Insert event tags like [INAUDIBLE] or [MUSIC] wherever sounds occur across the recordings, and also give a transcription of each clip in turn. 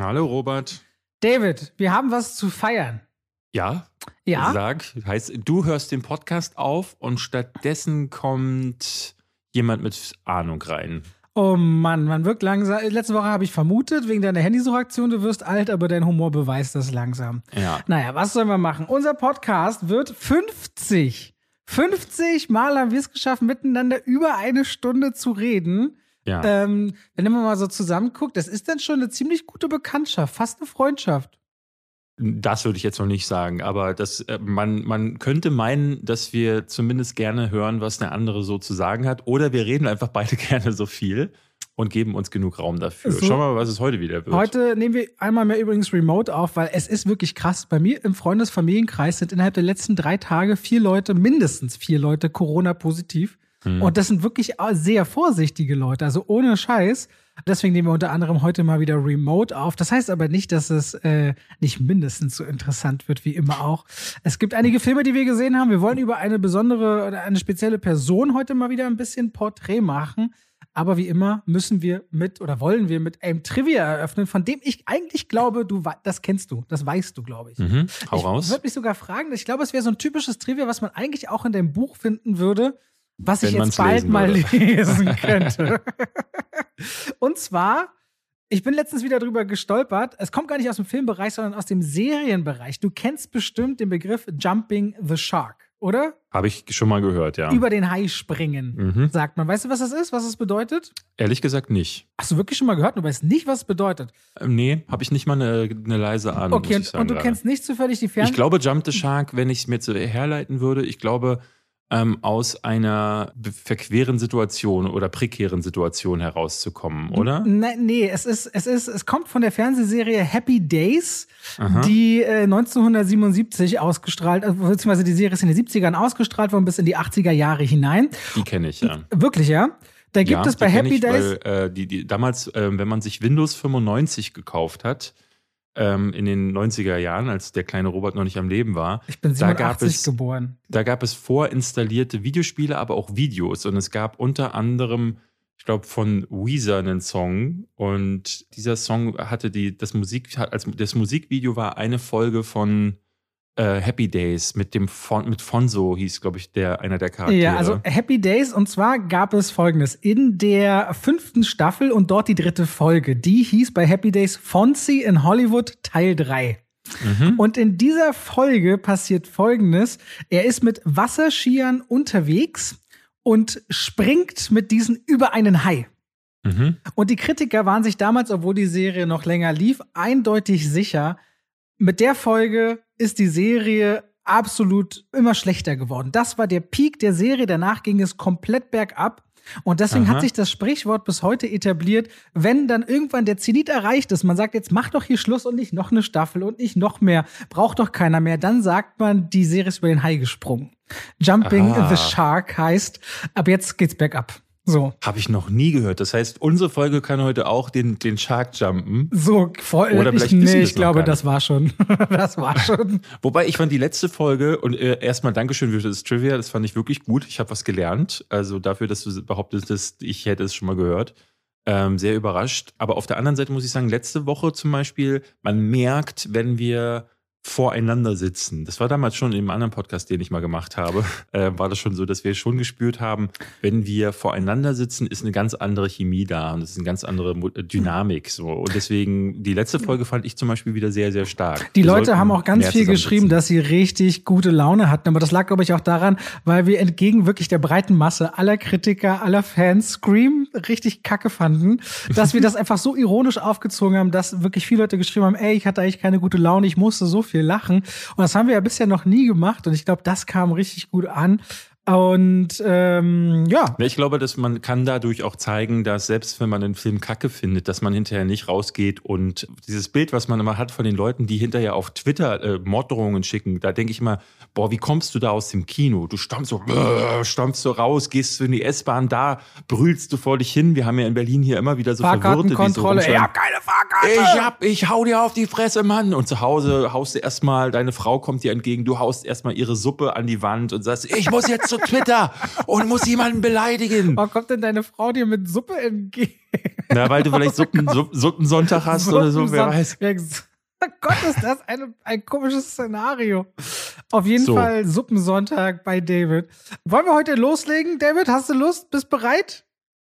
Hallo Robert. David, wir haben was zu feiern. Ja? Ja. Sag, heißt, du hörst den Podcast auf und stattdessen kommt jemand mit Ahnung rein. Oh Mann, man wirkt langsam. Letzte Woche habe ich vermutet, wegen deiner Handysuchaktion, du wirst alt, aber dein Humor beweist das langsam. Ja. Naja, was sollen wir machen? Unser Podcast wird 50. 50 Mal haben wir es geschafft, miteinander über eine Stunde zu reden. Ja. Ähm, wenn man mal so zusammenguckt, das ist dann schon eine ziemlich gute Bekanntschaft, fast eine Freundschaft. Das würde ich jetzt noch nicht sagen, aber das, äh, man, man könnte meinen, dass wir zumindest gerne hören, was der andere so zu sagen hat. Oder wir reden einfach beide [LAUGHS] gerne so viel und geben uns genug Raum dafür. So. Schauen wir mal, was es heute wieder wird. Heute nehmen wir einmal mehr übrigens Remote auf, weil es ist wirklich krass. Bei mir im Freundesfamilienkreis sind innerhalb der letzten drei Tage vier Leute, mindestens vier Leute Corona-positiv. Hm. Und das sind wirklich sehr vorsichtige Leute, also ohne Scheiß. Deswegen nehmen wir unter anderem heute mal wieder Remote auf. Das heißt aber nicht, dass es äh, nicht mindestens so interessant wird wie immer auch. Es gibt einige Filme, die wir gesehen haben. Wir wollen über eine besondere oder eine spezielle Person heute mal wieder ein bisschen Porträt machen. Aber wie immer müssen wir mit oder wollen wir mit einem Trivia eröffnen, von dem ich eigentlich glaube, du das kennst du, das weißt du, glaube ich. Mhm. Hau ich raus. würde mich sogar fragen, ich glaube, es wäre so ein typisches Trivia, was man eigentlich auch in deinem Buch finden würde, was ich jetzt bald lesen mal [LAUGHS] lesen könnte. [LAUGHS] Und zwar, ich bin letztens wieder drüber gestolpert. Es kommt gar nicht aus dem Filmbereich, sondern aus dem Serienbereich. Du kennst bestimmt den Begriff Jumping the Shark, oder? Habe ich schon mal gehört, ja. Über den Hai springen, Mhm. sagt man. Weißt du, was das ist? Was es bedeutet? Ehrlich gesagt nicht. Hast du wirklich schon mal gehört? Du weißt nicht, was es bedeutet. Ähm, Nee, habe ich nicht mal eine, eine leise Ahnung. Okay, und, sagen, und du leider. kennst nicht zufällig die Fern... Ich glaube, Jump the Shark, wenn ich es mir zu herleiten würde, ich glaube, ähm, aus einer verqueren Situation oder prekären Situation herauszukommen, oder? Ne, nee, es ist, es ist, es kommt von der Fernsehserie Happy Days, Aha. die äh, 1977 ausgestrahlt, äh, beziehungsweise die Serie ist in den 70ern ausgestrahlt worden bis in die 80er Jahre hinein. Die kenne ich, ja. Wirklich, ja? Da gibt ja, es bei Happy ich, Days. Weil, äh, die, die, damals, ähm, wenn man sich Windows 95 gekauft hat, ähm, in den 90er Jahren, als der kleine Robert noch nicht am Leben war, ich bin da gab 87 es- geboren. da gab es vorinstallierte Videospiele, aber auch Videos. Und es gab unter anderem, ich glaube, von Weezer einen Song. Und dieser Song hatte die, das Musik, als das Musikvideo war eine Folge von äh, Happy Days mit dem Fon, mit Fonso hieß, glaube ich, der einer der Charaktere. Ja, also Happy Days und zwar gab es folgendes. In der fünften Staffel und dort die dritte Folge, die hieß bei Happy Days Fonzie in Hollywood Teil 3. mhm. Und in dieser Folge passiert Folgendes. Er ist mit Wasserskiern unterwegs und springt mit diesen über einen Hai. Mhm. Und die Kritiker waren sich damals, obwohl die Serie noch länger lief, eindeutig sicher, mit der Folge ist die Serie absolut immer schlechter geworden. Das war der Peak der Serie, danach ging es komplett bergab. Und deswegen Aha. hat sich das Sprichwort bis heute etabliert, wenn dann irgendwann der Zenit erreicht ist, man sagt, jetzt mach doch hier Schluss und nicht noch eine Staffel und nicht noch mehr, braucht doch keiner mehr, dann sagt man, die Serie ist über den Hai gesprungen. Jumping Ah. the Shark heißt, ab jetzt geht's bergab. So. Habe ich noch nie gehört. Das heißt, unsere Folge kann heute auch den, den Shark jumpen. So, voll, Oder ich, vielleicht wissen nee, ich glaube, [LAUGHS] das war schon. das war schon. Wobei ich fand die letzte Folge und äh, erstmal Dankeschön für das Trivia, das fand ich wirklich gut. Ich habe was gelernt. Also dafür, dass du behauptest, ich hätte es schon mal gehört. Ähm, sehr überrascht. Aber auf der anderen Seite muss ich sagen, letzte Woche zum Beispiel, man merkt, wenn wir voreinander sitzen. Das war damals schon in einem anderen Podcast, den ich mal gemacht habe, [LAUGHS] äh, war das schon so, dass wir schon gespürt haben, wenn wir voreinander sitzen, ist eine ganz andere Chemie da und es ist eine ganz andere äh, Dynamik so. Und deswegen, die letzte Folge fand ich zum Beispiel wieder sehr, sehr stark. Die Wir Leute haben auch ganz viel geschrieben, dass sie richtig gute Laune hatten. Aber das lag, glaube ich, auch daran, weil wir entgegen wirklich der breiten Masse aller Kritiker, aller Fans Scream richtig kacke fanden, dass wir das [LAUGHS] einfach so ironisch aufgezogen haben, dass wirklich viele Leute geschrieben haben, ey, ich hatte eigentlich keine gute Laune, ich musste so viel lachen. Und das haben wir ja bisher noch nie gemacht. Und ich glaube, das kam richtig gut an. Und ähm, ja, Ich glaube, dass man kann dadurch auch zeigen, dass selbst wenn man einen Film kacke findet, dass man hinterher nicht rausgeht und dieses Bild, was man immer hat von den Leuten, die hinterher auf Twitter äh, Morddrohungen schicken, da denke ich immer, boah, wie kommst du da aus dem Kino? Du stampfst so, äh, stampfst so raus, gehst du in die S-Bahn, da brüllst du vor dich hin. Wir haben ja in Berlin hier immer wieder so so Fahrkartenkontrolle, rumschreien, ich hab keine Fahrkarte. ich hab, ich hau dir auf die Fresse, Mann. Und zu Hause haust du erstmal, deine Frau kommt dir entgegen, du haust erstmal ihre Suppe an die Wand und sagst, ich muss jetzt auf Twitter und muss jemanden beleidigen. Warum kommt denn deine Frau dir mit Suppe entgegen? Na, weil du vielleicht Suppen, Supp- Suppensonntag hast oder so, wer weiß. Ja, Oh Gott, ist das ein, ein komisches Szenario. Auf jeden So. Fall Suppensonntag bei David. Wollen wir heute loslegen? David, hast du Lust? Bist bereit?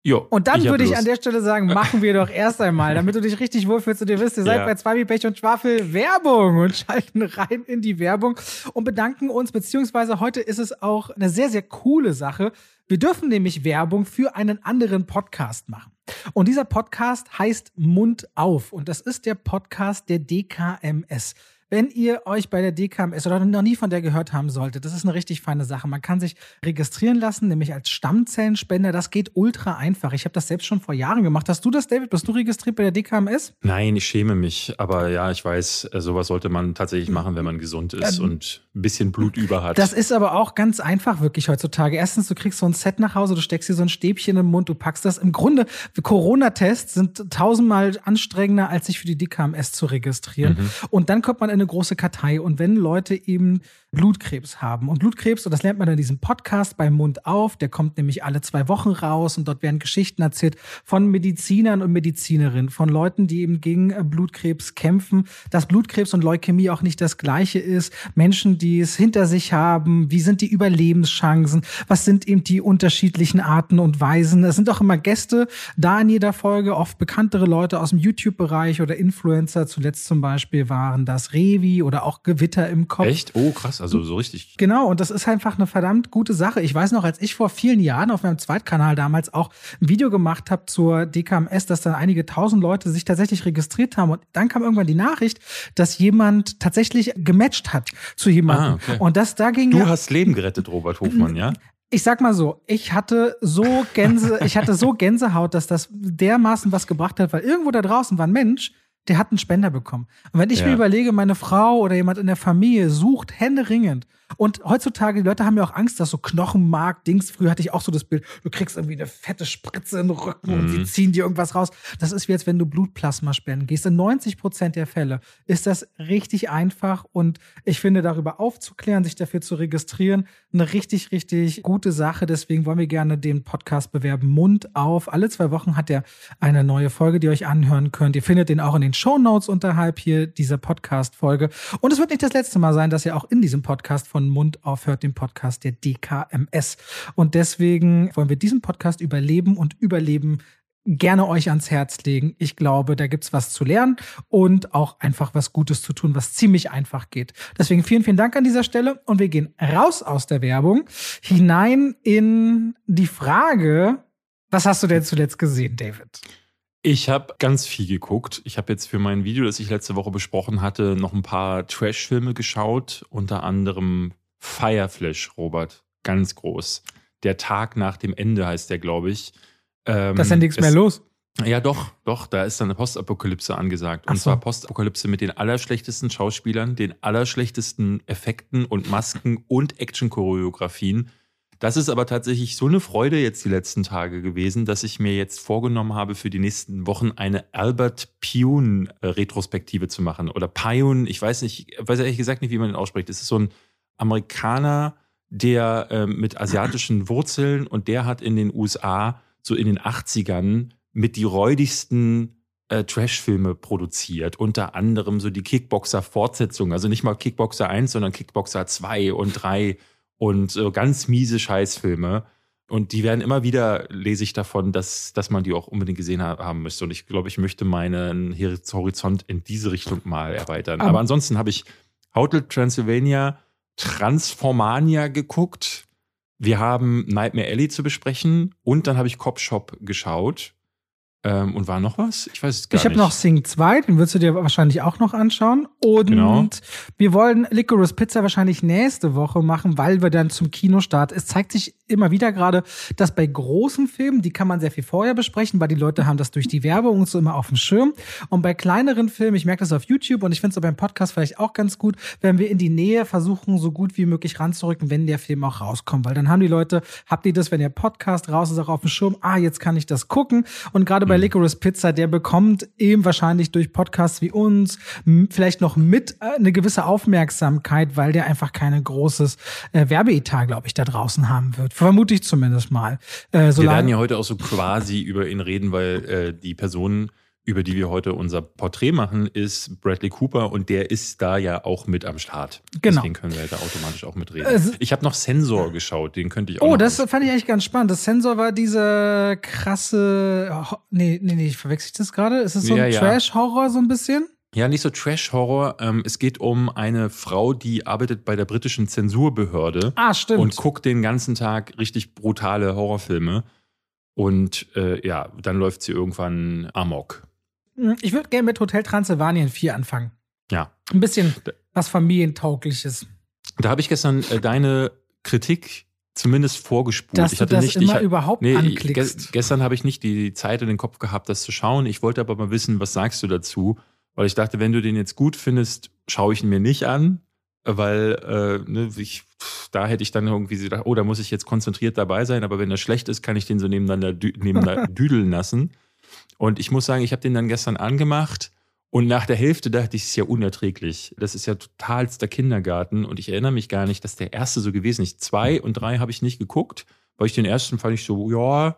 Jo, Und dann hab würde ich Lust. an der Stelle sagen, machen wir doch erst einmal, damit du dich richtig wohlfühlst und ihr wisst, ihr seid Ja. bei Zwei wie Pech und Schwafel Werbung und schalten rein in die Werbung und bedanken uns, beziehungsweise heute ist es auch eine sehr, sehr coole Sache. Wir dürfen nämlich Werbung für einen anderen Podcast machen. Und dieser Podcast heißt Mund auf und das ist der Podcast der DKMS. Wenn ihr euch bei der DKMS oder noch nie von der gehört haben solltet, das ist eine richtig feine Sache. Man kann sich registrieren lassen, nämlich als Stammzellenspender. Das geht ultra einfach. Ich habe das selbst schon vor Jahren gemacht. Hast du das, David? Bist du registriert bei der DKMS? Nein, ich schäme mich. Aber ja, ich weiß, äh, sowas sollte man tatsächlich machen, wenn man gesund ist Ähm, und ein bisschen Blut [LAUGHS] über hat. Das ist aber auch ganz einfach wirklich heutzutage. Erstens, du kriegst so ein Set nach Hause, du steckst dir so ein Stäbchen im Mund, du packst das. Im Grunde, Corona-Tests sind tausendmal anstrengender, als sich für die DKMS zu registrieren. Mhm. Und dann kommt man in eine große Kartei. Und wenn Leute eben Blutkrebs haben und Blutkrebs, und das lernt man in diesem Podcast bei Mund auf, der kommt nämlich alle zwei Wochen raus und dort werden Geschichten erzählt von Medizinern und Medizinerinnen, von Leuten, die eben gegen äh, Blutkrebs kämpfen, dass Blutkrebs und Leukämie auch nicht das gleiche ist, Menschen, die es hinter sich haben, wie sind die Überlebenschancen, was sind eben die unterschiedlichen Arten und Weisen. Es sind auch immer Gäste da in jeder Folge, oft bekanntere Leute aus dem YouTube-Bereich oder Influencer, zuletzt zum Beispiel waren das Revi oder auch Gewitter im Kopf. Echt? Oh, krass. Also so richtig. Genau, und das ist einfach eine verdammt gute Sache. Ich weiß noch, als ich vor vielen Jahren auf meinem Zweitkanal damals auch ein Video gemacht habe zur DKMS, dass dann einige tausend Leute sich tatsächlich registriert haben. Und dann kam irgendwann die Nachricht, dass jemand tatsächlich gematcht hat zu jemandem. Ah, okay. Und das da ging Du ja- hast Leben gerettet, Robert Hofmann, ja? ich sag mal so, ich hatte so Gänse, ich hatte so Gänsehaut, dass das dermaßen was gebracht hat, weil irgendwo da draußen war ein Mensch, der hat einen Spender bekommen. Und wenn ich Ja. mir überlege, meine Frau oder jemand in der Familie sucht händeringend und heutzutage, die Leute haben ja auch Angst, dass so Knochenmark, Dings, früher hatte ich auch so das Bild, du kriegst irgendwie eine fette Spritze in den Rücken und Mhm. sie ziehen dir irgendwas raus. Das ist wie jetzt, wenn du Blutplasma spenden gehst. In 90 Prozent der Fälle ist das richtig einfach und ich finde, darüber aufzuklären, sich dafür zu registrieren, eine richtig, richtig gute Sache. Deswegen wollen wir gerne den Podcast bewerben. Mund auf. Alle zwei Wochen hat er eine neue Folge, die ihr euch anhören könnt. Ihr findet den auch in den Show Notes unterhalb hier dieser Podcast-Folge. Und es wird nicht das letzte Mal sein, dass ihr auch in diesem Podcast von Mund aufhört, dem Podcast der DKMS. Und deswegen wollen wir diesen Podcast überleben und überleben gerne euch ans Herz legen. Ich glaube, da gibt's was zu lernen und auch einfach was Gutes zu tun, was ziemlich einfach geht. Deswegen vielen, vielen Dank an dieser Stelle und wir gehen raus aus der Werbung hinein in die Frage, was hast du denn zuletzt gesehen, David? Ich habe ganz viel geguckt. Ich habe jetzt für mein Video, das ich letzte Woche besprochen hatte, noch ein paar Trash-Filme geschaut. Unter anderem Fireflash, Robert. Ganz groß. Der Tag nach dem Ende heißt der, glaube ich. Ähm, Da ist ja nichts mehr los. Ja, doch, doch, da ist dann eine Postapokalypse angesagt. Und so. zwar Postapokalypse mit den allerschlechtesten Schauspielern, den allerschlechtesten Effekten und Masken und Action-Choreografien. Das ist aber tatsächlich so eine Freude jetzt die letzten Tage gewesen, dass ich mir jetzt vorgenommen habe, für die nächsten Wochen eine Albert Pune-Retrospektive zu machen. Oder Pune, ich weiß nicht, ich weiß ehrlich gesagt nicht, wie man den ausspricht. Es ist so ein Amerikaner, der ähm, mit asiatischen Wurzeln und der hat in den USA so in den 80ern mit die räudigsten äh, Trash-Filme produziert. Unter anderem so die Kickboxer-Fortsetzung. Also nicht mal Kickboxer 1, sondern Kickboxer 2 und 3 und so ganz miese Scheißfilme. Und die werden immer wieder, lese ich davon, dass, dass man die auch unbedingt gesehen ha haben müsste. Und ich glaube, ich möchte meinen Horizont in diese Richtung mal erweitern. Aber- Aber ansonsten habe ich Hotel Transylvania, Transformania geguckt. Wir haben Nightmare Alley zu besprechen und dann habe ich Cop Shop geschaut. Ähm, und war noch was? Ich weiß es gar Ich habe nicht. noch Sing 2, den würdest du dir wahrscheinlich auch noch anschauen. Und Genau. wir wollen Licorice Pizza wahrscheinlich nächste Woche machen, weil wir dann zum Kinostart. Es zeigt sich immer wieder gerade, dass bei großen Filmen, die kann man sehr viel vorher besprechen, weil die Leute haben das durch die Werbung und so immer auf dem Schirm. Und bei kleineren Filmen, ich merke das auf YouTube und ich finde es beim Podcast vielleicht auch ganz gut, wenn wir in die Nähe versuchen, so gut wie möglich ranzurücken, wenn der Film auch rauskommt. Weil dann haben die Leute, habt ihr das, wenn der Podcast raus ist, auch auf dem Schirm, ah, jetzt kann ich das gucken. Und gerade bei bei Licorice Pizza, der bekommt eben wahrscheinlich durch Podcasts wie uns vielleicht noch mit äh, eine gewisse Aufmerksamkeit, weil der einfach keine großes äh, Werbeetat, glaube ich, da draußen haben wird. Vermute ich zumindest mal. Äh, Wir werden ja heute auch so quasi über ihn reden, weil äh, die Personen über die wir heute unser Porträt machen, ist Bradley Cooper und der ist da ja auch mit am Start. Genau. Deswegen können wir da automatisch auch mitreden. Äh, ich habe noch Sensor geschaut, den könnte ich auch. Oh, das fand ich eigentlich ganz spannend. Das Sensor war diese krasse. Oh, nee, nee, nee, verwechsel ich das gerade? Ist es so ein ja, Trash-Horror so ein bisschen? Ja, nicht so Trash-Horror. Ähm, es geht um eine Frau, die arbeitet bei der britischen Zensurbehörde. Ah, stimmt. Und guckt den ganzen Tag richtig brutale Horrorfilme. Und äh, ja, dann läuft sie irgendwann amok. Hm, ich würde gerne mit Hotel Transylvanien 4 anfangen. Ja. Ein bisschen was Familientaugliches. Da habe ich gestern äh, deine Kritik zumindest vorgespult. Dass ich hatte du das nicht, immer ich, überhaupt nee, anklickst. Ge gestern habe ich nicht die Zeit in den Kopf gehabt, das zu schauen. Ich wollte aber mal wissen, was sagst du dazu? Weil ich dachte, wenn du den jetzt gut findest, schaue ich ihn mir nicht an, weil äh, ne, ich, da hätte ich dann irgendwie gedacht, oh, da muss ich jetzt konzentriert dabei sein, aber wenn er schlecht ist, kann ich den so nebeneinander, dü nebeneinander [LAUGHS] düdeln lassen. Und ich muss sagen, ich habe den dann gestern angemacht und nach der Hälfte dachte ich, es ist ja unerträglich. Das ist ja totalster Kindergarten und ich erinnere mich gar nicht, dass der erste so gewesen ist. Zwei und drei habe ich nicht geguckt, weil ich den ersten fand ich so, ja,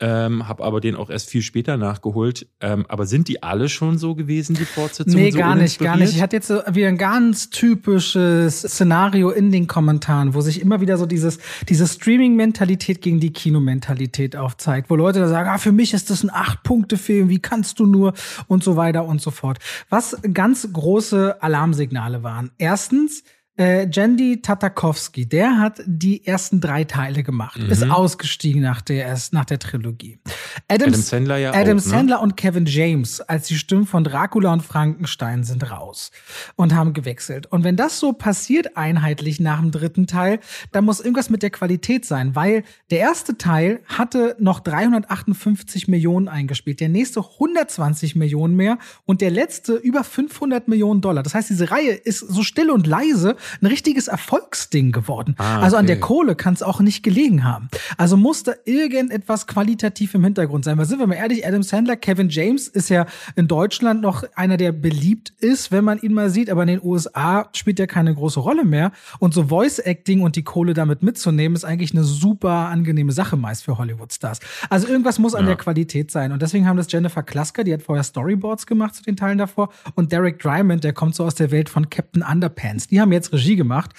ähm, habe aber den auch erst viel später nachgeholt. Ähm, aber sind die alle schon so gewesen, die Fortsetzungen? Nee, so gar nicht, gar nicht. Ich hatte jetzt so wieder ein ganz typisches Szenario in den Kommentaren, wo sich immer wieder so dieses, diese Streaming-Mentalität gegen die Kinomentalität aufzeigt, wo Leute da sagen, ah, für mich ist das ein Acht-Punkte-Film, wie kannst du nur und so weiter und so fort. Was ganz große Alarmsignale waren. Erstens, äh, Jandy Tatakowski, der hat die ersten drei Teile gemacht, mhm. ist ausgestiegen nach der, nach der Trilogie. Adam, Adam Sandler ja Adam auch, ne? Sandler und Kevin James als die Stimmen von Dracula und Frankenstein sind raus und haben gewechselt. Und wenn das so passiert einheitlich nach dem dritten Teil, dann muss irgendwas mit der Qualität sein, weil der erste Teil hatte noch 358 Millionen eingespielt, der nächste 120 Millionen mehr und der letzte über 500 Millionen Dollar. Das heißt, diese Reihe ist so still und leise, ein richtiges Erfolgsding geworden. Ah, okay. Also an der Kohle kann es auch nicht gelegen haben. Also muss da irgendetwas qualitativ im Hintergrund sein. Weil sind wir mal ehrlich, Adam Sandler, Kevin James ist ja in Deutschland noch einer, der beliebt ist, wenn man ihn mal sieht, aber in den USA spielt er keine große Rolle mehr. Und so Voice Acting und die Kohle damit mitzunehmen, ist eigentlich eine super angenehme Sache meist für Hollywood-Stars. Also irgendwas muss an ja. der Qualität sein. Und deswegen haben das Jennifer Klasker, die hat vorher Storyboards gemacht zu den Teilen davor, und Derek Dryman, der kommt so aus der Welt von Captain Underpants. Die haben jetzt Regie gemacht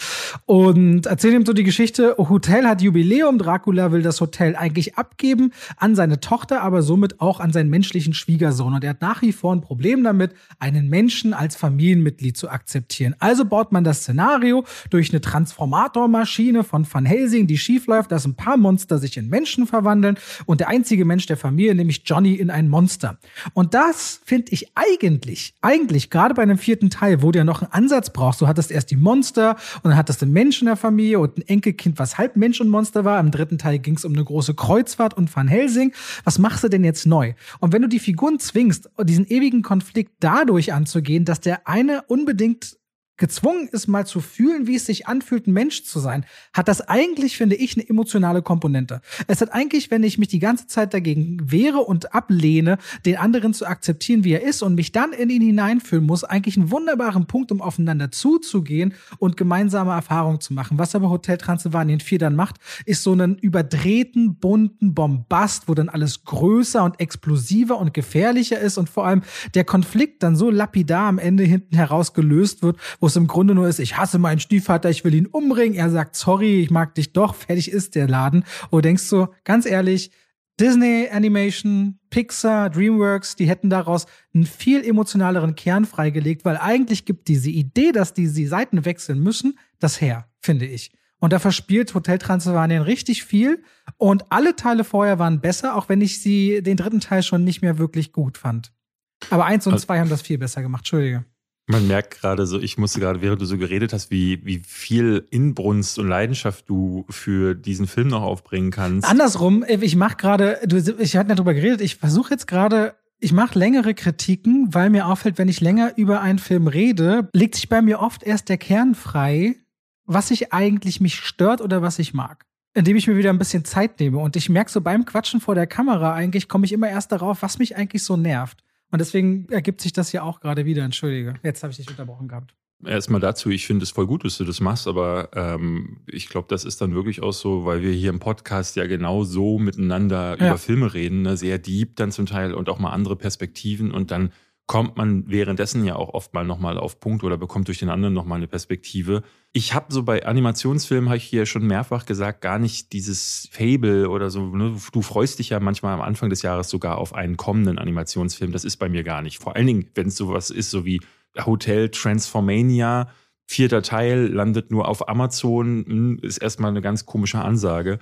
und erzählt ihm so die Geschichte, Hotel hat Jubiläum, Dracula will das Hotel eigentlich abgeben an seine Tochter, aber somit auch an seinen menschlichen Schwiegersohn. Und er hat nach wie vor ein Problem damit, einen Menschen als Familienmitglied zu akzeptieren. Also baut man das Szenario durch eine Transformatormaschine von Van Helsing, die schiefläuft, dass ein paar Monster sich in Menschen verwandeln und der einzige Mensch der Familie, nämlich Johnny, in ein Monster. Und das finde ich eigentlich, eigentlich gerade bei einem vierten Teil, wo du ja noch einen Ansatz brauchst. Du hattest erst die Monster, Monster und dann hattest du einen Menschen in der Familie und ein Enkelkind, was halb Mensch und Monster war. Im dritten Teil ging es um eine große Kreuzfahrt und Van Helsing. Was machst du denn jetzt neu? Und wenn du die Figuren zwingst, diesen ewigen Konflikt dadurch anzugehen, dass der eine unbedingt gezwungen ist, mal zu fühlen, wie es sich anfühlt, ein Mensch zu sein, hat das eigentlich, finde ich, eine emotionale Komponente. Es hat eigentlich, wenn ich mich die ganze Zeit dagegen wehre und ablehne, den anderen zu akzeptieren, wie er ist und mich dann in ihn hineinfühlen muss, eigentlich einen wunderbaren Punkt, um aufeinander zuzugehen und gemeinsame Erfahrungen zu machen. Was aber Hotel Transylvanien 4 dann macht, ist so einen überdrehten, bunten Bombast, wo dann alles größer und explosiver und gefährlicher ist und vor allem der Konflikt dann so lapidar am Ende hinten heraus gelöst wird, wo es im Grunde nur ist, ich hasse meinen Stiefvater, ich will ihn umbringen. Er sagt, sorry, ich mag dich doch, fertig ist der Laden. Du denkst so, ganz ehrlich, Disney Animation, Pixar, DreamWorks, die hätten daraus einen viel emotionaleren Kern freigelegt, weil eigentlich gibt diese Idee, dass die, die Seiten wechseln müssen, das her, finde ich. Und da verspielt Hotel Transylvanien richtig viel. Und alle Teile vorher waren besser, auch wenn ich sie den dritten Teil schon nicht mehr wirklich gut fand. Aber eins und also, zwei haben das viel besser gemacht. Entschuldige. Man merkt gerade so, ich musste gerade, während du so geredet hast, wie, wie viel Inbrunst und Leidenschaft du für diesen Film noch aufbringen kannst. Andersrum, ich mache gerade, ich hatte ja drüber geredet, ich versuche jetzt gerade, ich mache längere Kritiken, weil mir auffällt, wenn ich länger über einen Film rede, legt sich bei mir oft erst der Kern frei, was sich eigentlich mich stört oder was ich mag. indem ich mir wieder ein bisschen Zeit nehme. Und ich merke so beim Quatschen vor der Kamera eigentlich, komme ich immer erst darauf, was mich eigentlich so nervt. Und deswegen ergibt sich das ja auch gerade wieder. Entschuldige. Jetzt habe ich dich unterbrochen gehabt. Erstmal dazu, ich finde es voll gut, dass du das machst, aber ähm, ich glaube, das ist dann wirklich auch so, weil wir hier im Podcast ja genau so miteinander ja. über Filme reden, ne? sehr deep dann zum Teil und auch mal andere Perspektiven und dann kommt man währenddessen ja auch oft mal nochmal auf Punkt oder bekommt durch den anderen nochmal eine Perspektive. Ich habe so bei Animationsfilmen, habe ich hier schon mehrfach gesagt, gar nicht dieses Fable oder so. Ne? Du freust dich ja manchmal am Anfang des Jahres sogar auf einen kommenden Animationsfilm. Das ist bei mir gar nicht. Vor allen Dingen, wenn es sowas ist, so wie Hotel Transformania, vierter Teil, landet nur auf Amazon, hm, ist erstmal eine ganz komische Ansage.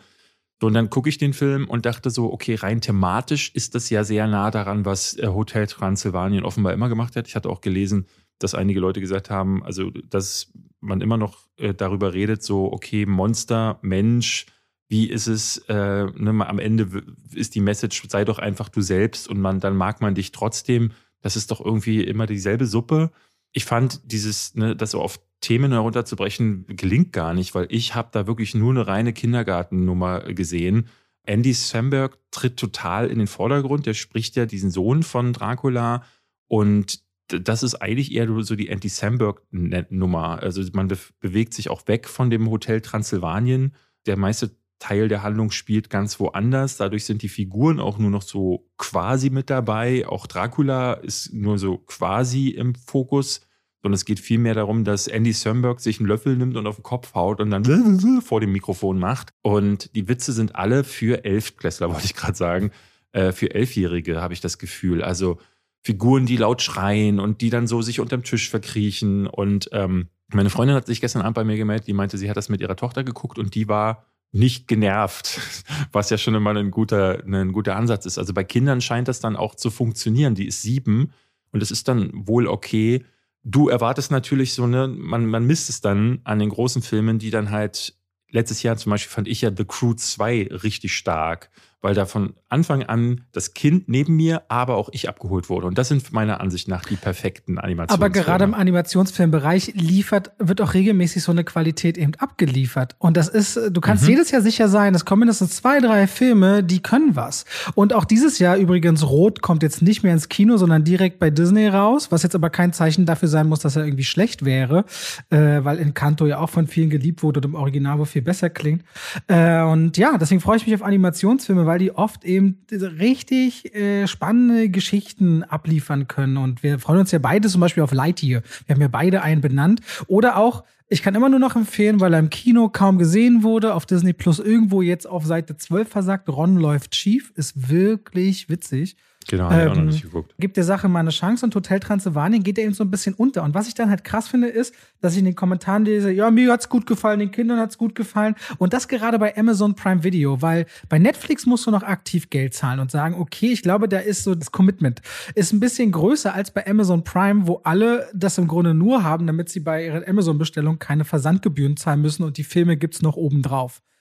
Und dann gucke ich den Film und dachte so, okay, rein thematisch ist das ja sehr nah daran, was äh, Hotel Transylvanien offenbar immer gemacht hat. Ich hatte auch gelesen, dass einige Leute gesagt haben, also dass man immer noch äh, darüber redet, so, okay, Monster, Mensch, wie ist es, äh, ne, am Ende ist die Message, sei doch einfach du selbst und man, dann mag man dich trotzdem. Das ist doch irgendwie immer dieselbe Suppe. Ich fand dieses, ne, das so auf Themen herunterzubrechen, gelingt gar nicht, weil ich habe da wirklich nur eine reine Kindergartennummer gesehen. Andy Samberg tritt total in den Vordergrund. Der spricht ja diesen Sohn von Dracula und das ist eigentlich eher so die Andy Samberg-Nummer. Also man be bewegt sich auch weg von dem Hotel Transsilvanien. Der meiste Teil der Handlung spielt ganz woanders. Dadurch sind die Figuren auch nur noch so quasi mit dabei. Auch Dracula ist nur so quasi im Fokus. Sondern es geht vielmehr darum, dass Andy Samberg sich einen Löffel nimmt und auf den Kopf haut und dann [LAUGHS] vor dem Mikrofon macht. Und die Witze sind alle für Elftklässler, [LAUGHS] wollte ich gerade sagen. Äh, für Elfjährige habe ich das Gefühl. Also Figuren, die laut schreien und die dann so sich unterm Tisch verkriechen. Und ähm, meine Freundin hat sich gestern Abend bei mir gemeldet, die meinte, sie hat das mit ihrer Tochter geguckt und die war nicht genervt, [LAUGHS] was ja schon immer ein guter, ein guter Ansatz ist. Also bei Kindern scheint das dann auch zu funktionieren. Die ist sieben und es ist dann wohl okay. Du erwartest natürlich so, ne, man, man misst es dann an den großen Filmen, die dann halt, letztes Jahr zum Beispiel fand ich ja The Crew 2 richtig stark weil da von Anfang an das Kind neben mir, aber auch ich abgeholt wurde. Und das sind meiner Ansicht nach die perfekten Animationsfilme. Aber gerade im Animationsfilmbereich liefert, wird auch regelmäßig so eine Qualität eben abgeliefert. Und das ist, du kannst mhm. jedes Jahr sicher sein, es kommen mindestens zwei, drei Filme, die können was. Und auch dieses Jahr übrigens Rot kommt jetzt nicht mehr ins Kino, sondern direkt bei Disney raus, was jetzt aber kein Zeichen dafür sein muss, dass er irgendwie schlecht wäre, äh, weil Encanto ja auch von vielen geliebt wurde und im Original wo viel besser klingt. Äh, und ja, deswegen freue ich mich auf Animationsfilme, weil die oft eben richtig äh, spannende Geschichten abliefern können. Und wir freuen uns ja beide zum Beispiel auf Lightyear. Wir haben ja beide einen benannt. Oder auch, ich kann immer nur noch empfehlen, weil er im Kino kaum gesehen wurde, auf Disney Plus irgendwo jetzt auf Seite 12 versagt, Ron läuft schief, ist wirklich witzig. Genau, ähm, auch noch nicht geguckt. Gibt der Sache mal eine Chance und Hotel Transylvanien geht er eben so ein bisschen unter. Und was ich dann halt krass finde, ist, dass ich in den Kommentaren lese, ja, mir hat's gut gefallen, den Kindern hat's gut gefallen. Und das gerade bei Amazon Prime Video, weil bei Netflix musst du noch aktiv Geld zahlen und sagen, okay, ich glaube, da ist so das Commitment ist ein bisschen größer als bei Amazon Prime, wo alle das im Grunde nur haben, damit sie bei ihrer Amazon-Bestellung keine Versandgebühren zahlen müssen und die Filme gibt's noch oben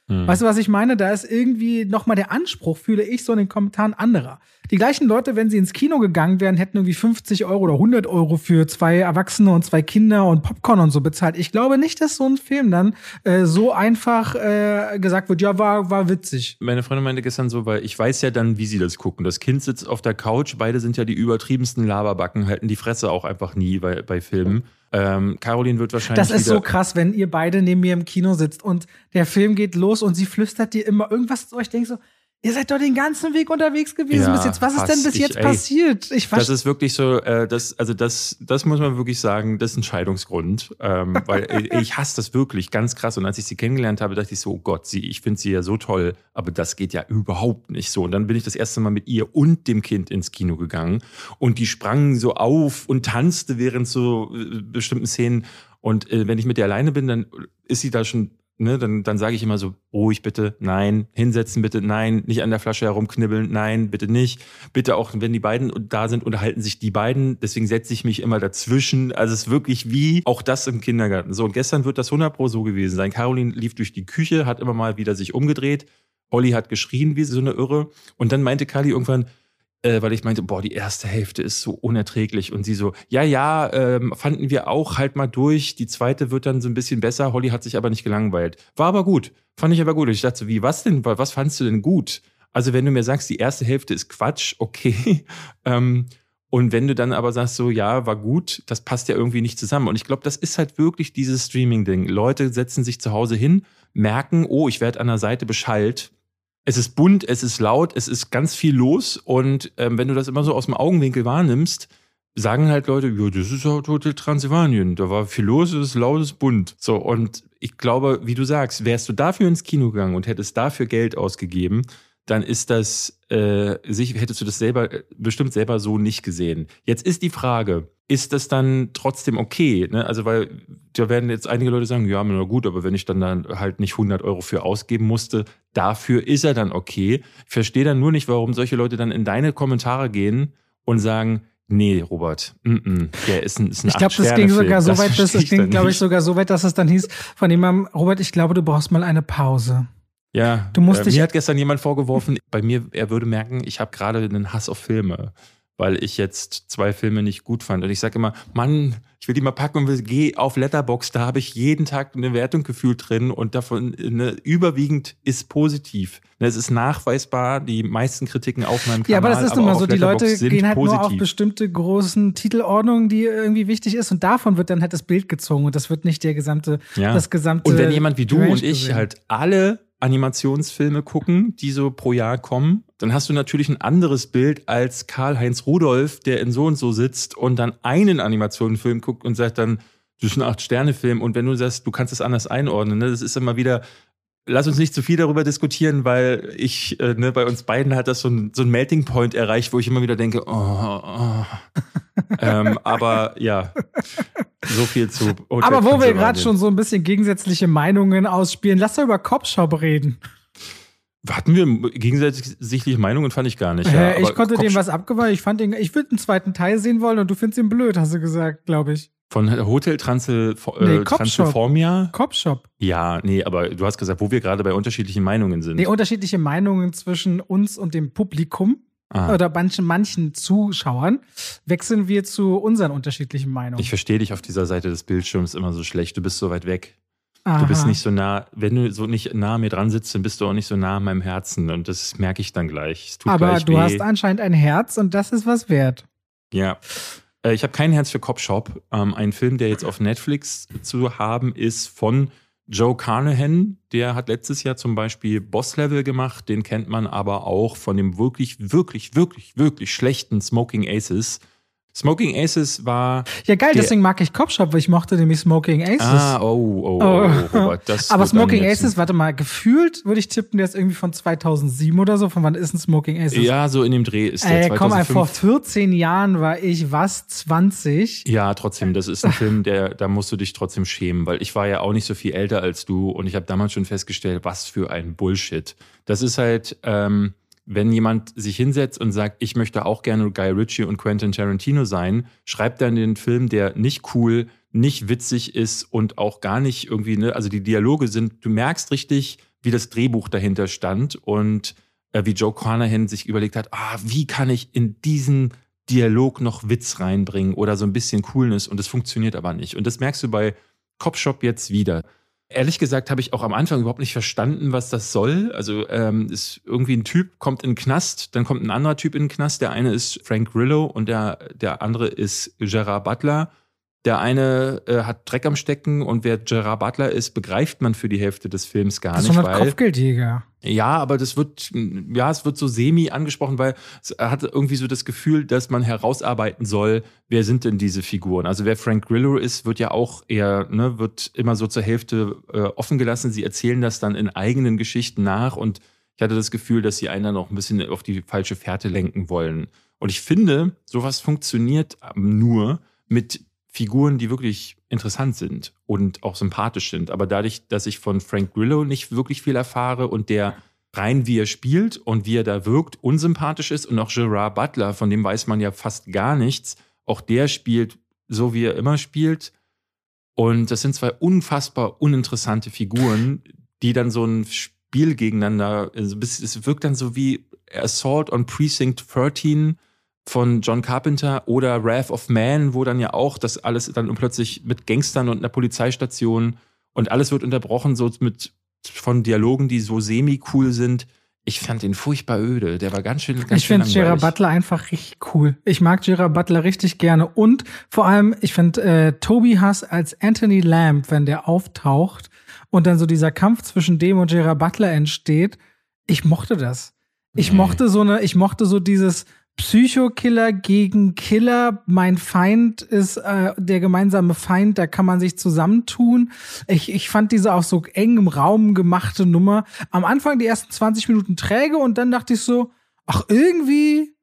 drauf. Hm. Weißt du, was ich meine? Da ist irgendwie nochmal der Anspruch, fühle ich so in den Kommentaren anderer. Die gleichen Leute, wenn sie ins Kino gegangen wären, hätten irgendwie 50 Euro oder 100 Euro für zwei Erwachsene und zwei Kinder und Popcorn und so bezahlt. Ich glaube nicht, dass so ein Film dann äh, so einfach äh, gesagt wird, ja, war, war witzig. Meine Freundin meinte gestern so, weil ich weiß ja dann, wie sie das gucken. Das Kind sitzt auf der Couch, beide sind ja die übertriebensten Laberbacken, halten die Fresse auch einfach nie bei, bei Filmen. Ähm, Caroline wird wahrscheinlich. Das ist so krass, wenn ihr beide neben mir im Kino sitzt und der Film geht los und sie flüstert dir immer irgendwas zu euch. Denkt so, Ihr seid doch den ganzen Weg unterwegs gewesen ja, bis jetzt. Was ist denn bis ich, jetzt ey, passiert? Ich das ist wirklich so, äh, das, also das, das muss man wirklich sagen, das ist ein Scheidungsgrund. Ähm, weil [LAUGHS] ich hasse das wirklich ganz krass. Und als ich sie kennengelernt habe, dachte ich so, oh Gott, sie, ich finde sie ja so toll, aber das geht ja überhaupt nicht so. Und dann bin ich das erste Mal mit ihr und dem Kind ins Kino gegangen. Und die sprangen so auf und tanzte während so äh, bestimmten Szenen. Und äh, wenn ich mit ihr alleine bin, dann ist sie da schon ne, dann, dann sage ich immer so, ruhig bitte, nein, hinsetzen bitte, nein, nicht an der Flasche herumknibbeln, nein, bitte nicht. Bitte auch, wenn die beiden da sind, unterhalten sich die beiden. Deswegen setze ich mich immer dazwischen. Also es ist wirklich wie auch das im Kindergarten. So, und gestern wird das 100 Pro so gewesen sein. Caroline lief durch die Küche, hat immer mal wieder sich umgedreht. Olli hat geschrien wie so eine Irre. Und dann meinte Kali irgendwann, äh, weil ich meinte, boah, die erste Hälfte ist so unerträglich. Und sie so, ja, ja, ähm, fanden wir auch halt mal durch. Die zweite wird dann so ein bisschen besser. Holly hat sich aber nicht gelangweilt. War aber gut. Fand ich aber gut. Und ich dachte so, wie, was denn, was fandst du denn gut? Also, wenn du mir sagst, die erste Hälfte ist Quatsch, okay. [LAUGHS] ähm, und wenn du dann aber sagst, so, ja, war gut, das passt ja irgendwie nicht zusammen. Und ich glaube, das ist halt wirklich dieses Streaming-Ding. Leute setzen sich zu Hause hin, merken, oh, ich werde an der Seite beschallt. Es ist bunt, es ist laut, es ist ganz viel los. Und ähm, wenn du das immer so aus dem Augenwinkel wahrnimmst, sagen halt Leute, ja, das ist halt Hotel Transylvanien. Da war viel los, es ist laut, es ist bunt. So, und ich glaube, wie du sagst, wärst du dafür ins Kino gegangen und hättest dafür Geld ausgegeben, dann ist das, äh, hättest du das selber bestimmt selber so nicht gesehen. Jetzt ist die Frage, ist das dann trotzdem okay? Ne? Also, weil da werden jetzt einige Leute sagen, ja, na gut, aber wenn ich dann, dann halt nicht 100 Euro für ausgeben musste, dafür ist er dann okay. Ich verstehe dann nur nicht, warum solche Leute dann in deine Kommentare gehen und sagen, Nee, Robert, mm -mm. der ist ein, ist ein Ich glaube, das ging sogar so weit, das, das ging, glaube ich, sogar so weit, dass es dann hieß von jemandem, Robert, ich glaube, du brauchst mal eine Pause. Ja, du musst äh, dich mir hat gestern jemand vorgeworfen, bei mir, er würde merken, ich habe gerade einen Hass auf Filme, weil ich jetzt zwei Filme nicht gut fand. Und ich sage immer, Mann, ich will die mal packen und will, geh auf Letterbox, da habe ich jeden Tag eine Wertung gefühlt drin und davon ne, überwiegend ist positiv. Ne, es ist nachweisbar, die meisten Kritiken auf meinem Kanal. Ja, aber das ist immer so, die Leute gehen halt positiv. nur auf bestimmte großen Titelordnungen, die irgendwie wichtig ist und davon wird dann halt das Bild gezogen und das wird nicht der gesamte, ja. das gesamte. Und wenn jemand wie du Range und ich gesehen. halt alle Animationsfilme gucken, die so pro Jahr kommen, dann hast du natürlich ein anderes Bild als Karl-Heinz Rudolf, der in so und so sitzt und dann einen Animationsfilm guckt und sagt dann, das ist ein Acht-Sterne-Film. Und wenn du sagst, du kannst es anders einordnen, ne, das ist immer wieder, lass uns nicht zu viel darüber diskutieren, weil ich, äh, ne, bei uns beiden hat das so ein, so ein Melting Point erreicht, wo ich immer wieder denke, oh, oh. [LAUGHS] ähm, aber ja, so viel zu. Hotel Aber wo wir gerade schon so ein bisschen gegensätzliche Meinungen ausspielen, lass doch über Cop-Shop reden. Hatten wir gegensätzliche Meinungen, fand ich gar nicht. Äh, Ja, ich aber konnte Kopf- dem was abgewahren. Ich fand den, ich würde einen zweiten Teil sehen wollen und du findest ihn blöd, hast du gesagt, glaube ich. Von Hotel Transy Nee, äh, Cop-Shop. Transylformia? Cop-Shop. Ja, nee, aber du hast gesagt, wo wir gerade bei unterschiedlichen Meinungen sind. Nee, unterschiedliche Meinungen zwischen uns und dem Publikum ah, oder manchen, manchen Zuschauern wechseln wir zu unseren unterschiedlichen Meinungen. ich verstehe dich auf dieser Seite des Bildschirms immer so schlecht. Du bist so weit weg. Aha. Du bist nicht so nah, wenn du so nicht nah an mir dran sitzt, dann bist du auch nicht so nah an meinem Herzen. Und das merke ich dann gleich. Aber gleich du weh. hast anscheinend ein Herz und das ist was wert. Ja. Äh, Ich habe kein Herz für Cop Shop. Ähm, ein Film, der jetzt auf Netflix zu haben ist von Joe Carnahan. Der hat letztes Jahr zum Beispiel Boss Level gemacht. Den kennt man aber auch von dem wirklich, wirklich, wirklich, wirklich schlechten Smoking Aces. Smoking Aces war. Ja, geil, deswegen mag ich Cop-Shop, weil ich mochte nämlich Smoking Aces. Ah, oh, oh, oh, Oh. oh Robert, das [LAUGHS] Aber Smoking Aces, warte mal, gefühlt würde ich tippen, der ist irgendwie von 2007 oder so. Von wann ist ein Smoking Aces? Ja, so in dem Dreh ist der Ey, komm, 2005. vor 14 Jahren war ich was, 20? Ja, trotzdem, das ist ein Film, der, da musst du dich trotzdem schämen, weil ich war ja auch nicht so viel älter als du und ich habe damals schon festgestellt, was für ein Bullshit. Das ist halt, ähm, wenn jemand sich hinsetzt und sagt, ich möchte auch gerne Guy Ritchie und Quentin Tarantino sein, schreibt dann den Film, der nicht cool, nicht witzig ist und auch gar nicht irgendwie, ne, also die Dialoge sind, du merkst richtig, wie das Drehbuch dahinter stand und äh, wie Joe Carnahan sich überlegt hat, ah, wie kann ich in diesen Dialog noch Witz reinbringen oder so ein bisschen Coolness und es funktioniert aber nicht. Und das merkst du bei Cop Shop jetzt wieder. Ehrlich gesagt habe ich auch am Anfang überhaupt nicht verstanden, was das soll. Also ähm, ist irgendwie ein Typ kommt in den Knast, dann kommt ein anderer Typ in den Knast. Der eine ist Frank Grillo und der, der andere ist Gerard Butler. Der eine äh, hat Dreck am Stecken und wer Gerard Butler ist, begreift man für die Hälfte des Films gar Das ist nicht, ein weil Kopfgeldjäger. ja, aber das wird, ja, es wird so semi angesprochen, weil es hat irgendwie so das Gefühl, dass man herausarbeiten soll, wer sind denn diese Figuren? Also wer Frank Grillo ist, wird ja auch eher, ne, wird immer so zur Hälfte äh, offen gelassen. Sie erzählen das dann in eigenen Geschichten nach und ich hatte das Gefühl, dass sie einen dann auch ein bisschen auf die falsche Fährte lenken wollen. Und ich finde, sowas funktioniert nur mit Figuren, die wirklich interessant sind und auch sympathisch sind. Aber dadurch, dass ich von Frank Grillo nicht wirklich viel erfahre und der rein wie er spielt und wie er da wirkt, unsympathisch ist und auch Gerard Butler, von dem weiß man ja fast gar nichts, auch der spielt so, wie er immer spielt. Und das sind zwei unfassbar uninteressante Figuren, die dann so ein Spiel gegeneinander, also es wirkt dann so wie Assault on Precinct 13 von John Carpenter oder Wrath of Man, wo dann ja auch das alles dann plötzlich mit Gangstern und einer Polizeistation und alles wird unterbrochen so mit von Dialogen, die so semi-cool sind. Ich fand den furchtbar öde. Der war ganz schön. Ganz ich finde Gerard Butler einfach richtig cool. Ich mag Gerard Butler richtig gerne. Und vor allem, ich finde äh, Toby Huss als Anthony Lamb, wenn der auftaucht und dann so dieser Kampf zwischen dem und Gerard Butler entsteht, ich mochte das. Ich mochte so eine, ich mochte so dieses, Psychokiller gegen Killer. Mein Feind ist äh, der gemeinsame Feind, da kann man sich zusammentun. Ich, ich fand diese auch so eng im Raum gemachte Nummer. Am Anfang die ersten 20 Minuten träge und dann dachte ich so, ach, irgendwie,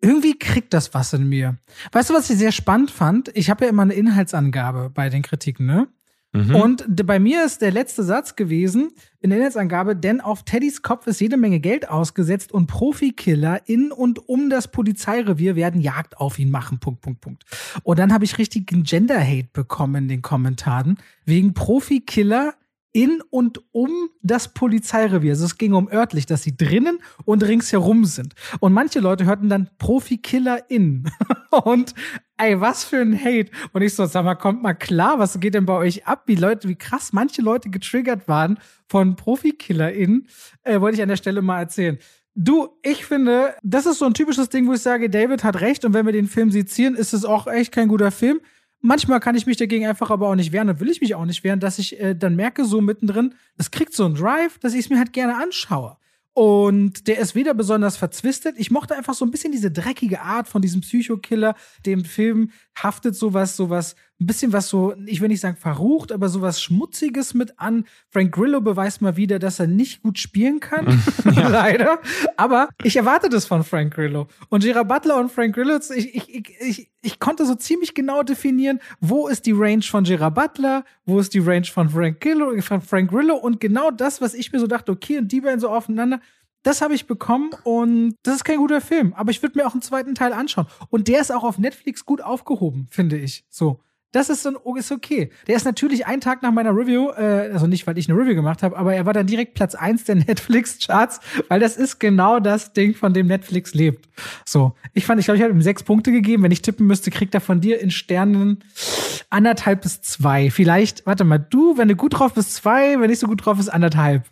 irgendwie kriegt das was in mir. Weißt du, was ich sehr spannend fand? Ich habe ja immer eine Inhaltsangabe bei den Kritiken, ne? Mhm. Und bei mir ist der letzte Satz gewesen in der Netzangabe, denn auf Teddys Kopf ist jede Menge Geld ausgesetzt und Profikiller in und um das Polizeirevier werden Jagd auf ihn machen. Punkt, Punkt, Punkt. Und dann habe ich richtigen Gender-Hate bekommen in den Kommentaren wegen Profikiller in und um das Polizeirevier. Also es ging um örtlich, dass sie drinnen und ringsherum sind. Und manche Leute hörten dann Profikiller in. [LAUGHS] und ey, was für ein Hate. Und ich so, sag mal, kommt mal klar, was geht denn bei euch ab? Wie Leute, wie krass manche Leute getriggert waren von Profikiller in, äh, wollte ich an der Stelle mal erzählen. Du, ich finde, das ist so ein typisches Ding, wo ich sage, David hat recht und wenn wir den Film sezieren, ist es auch echt kein guter Film. Manchmal kann ich mich dagegen einfach aber auch nicht wehren und will ich mich auch nicht wehren, dass ich äh, dann merke, so mittendrin, es kriegt so einen Drive, dass ich es mir halt gerne anschaue. Und der ist weder besonders verzwistet. Ich mochte einfach so ein bisschen diese dreckige Art von diesem Psychokiller. Dem Film haftet sowas, sowas, ein bisschen was so, ich will nicht sagen verrucht, aber sowas Schmutziges mit an. Frank Grillo beweist mal wieder, dass er nicht gut spielen kann. [LAUGHS] Leider. Aber ich erwarte das von Frank Grillo. Und Gerard Butler und Frank Grillo, ich, ich, ich, ich, ich konnte so ziemlich genau definieren, wo ist die Range von Gerard Butler, wo ist die Range von Frank Grillo, von Frank Grillo und genau das, was ich mir so dachte, okay, und die beiden so aufeinander, das habe ich bekommen und das ist kein guter Film, aber ich würde mir auch einen zweiten Teil anschauen. Und der ist auch auf Netflix gut aufgehoben, finde ich. So. Das ist, so ist okay. Der ist natürlich einen Tag nach meiner Review, äh, also nicht, weil ich eine Review gemacht habe, aber er war dann direkt Platz eins der [LAUGHS] Netflix-Charts, weil das ist genau das Ding, von dem Netflix lebt. So. Ich fand, ich glaube, ich habe ihm sechs Punkte gegeben. Wenn ich tippen müsste, kriegt er von dir in Sternen anderthalb bis zwei. Vielleicht, warte mal, du, wenn du gut drauf bist, zwei, wenn nicht so gut drauf bist, anderthalb.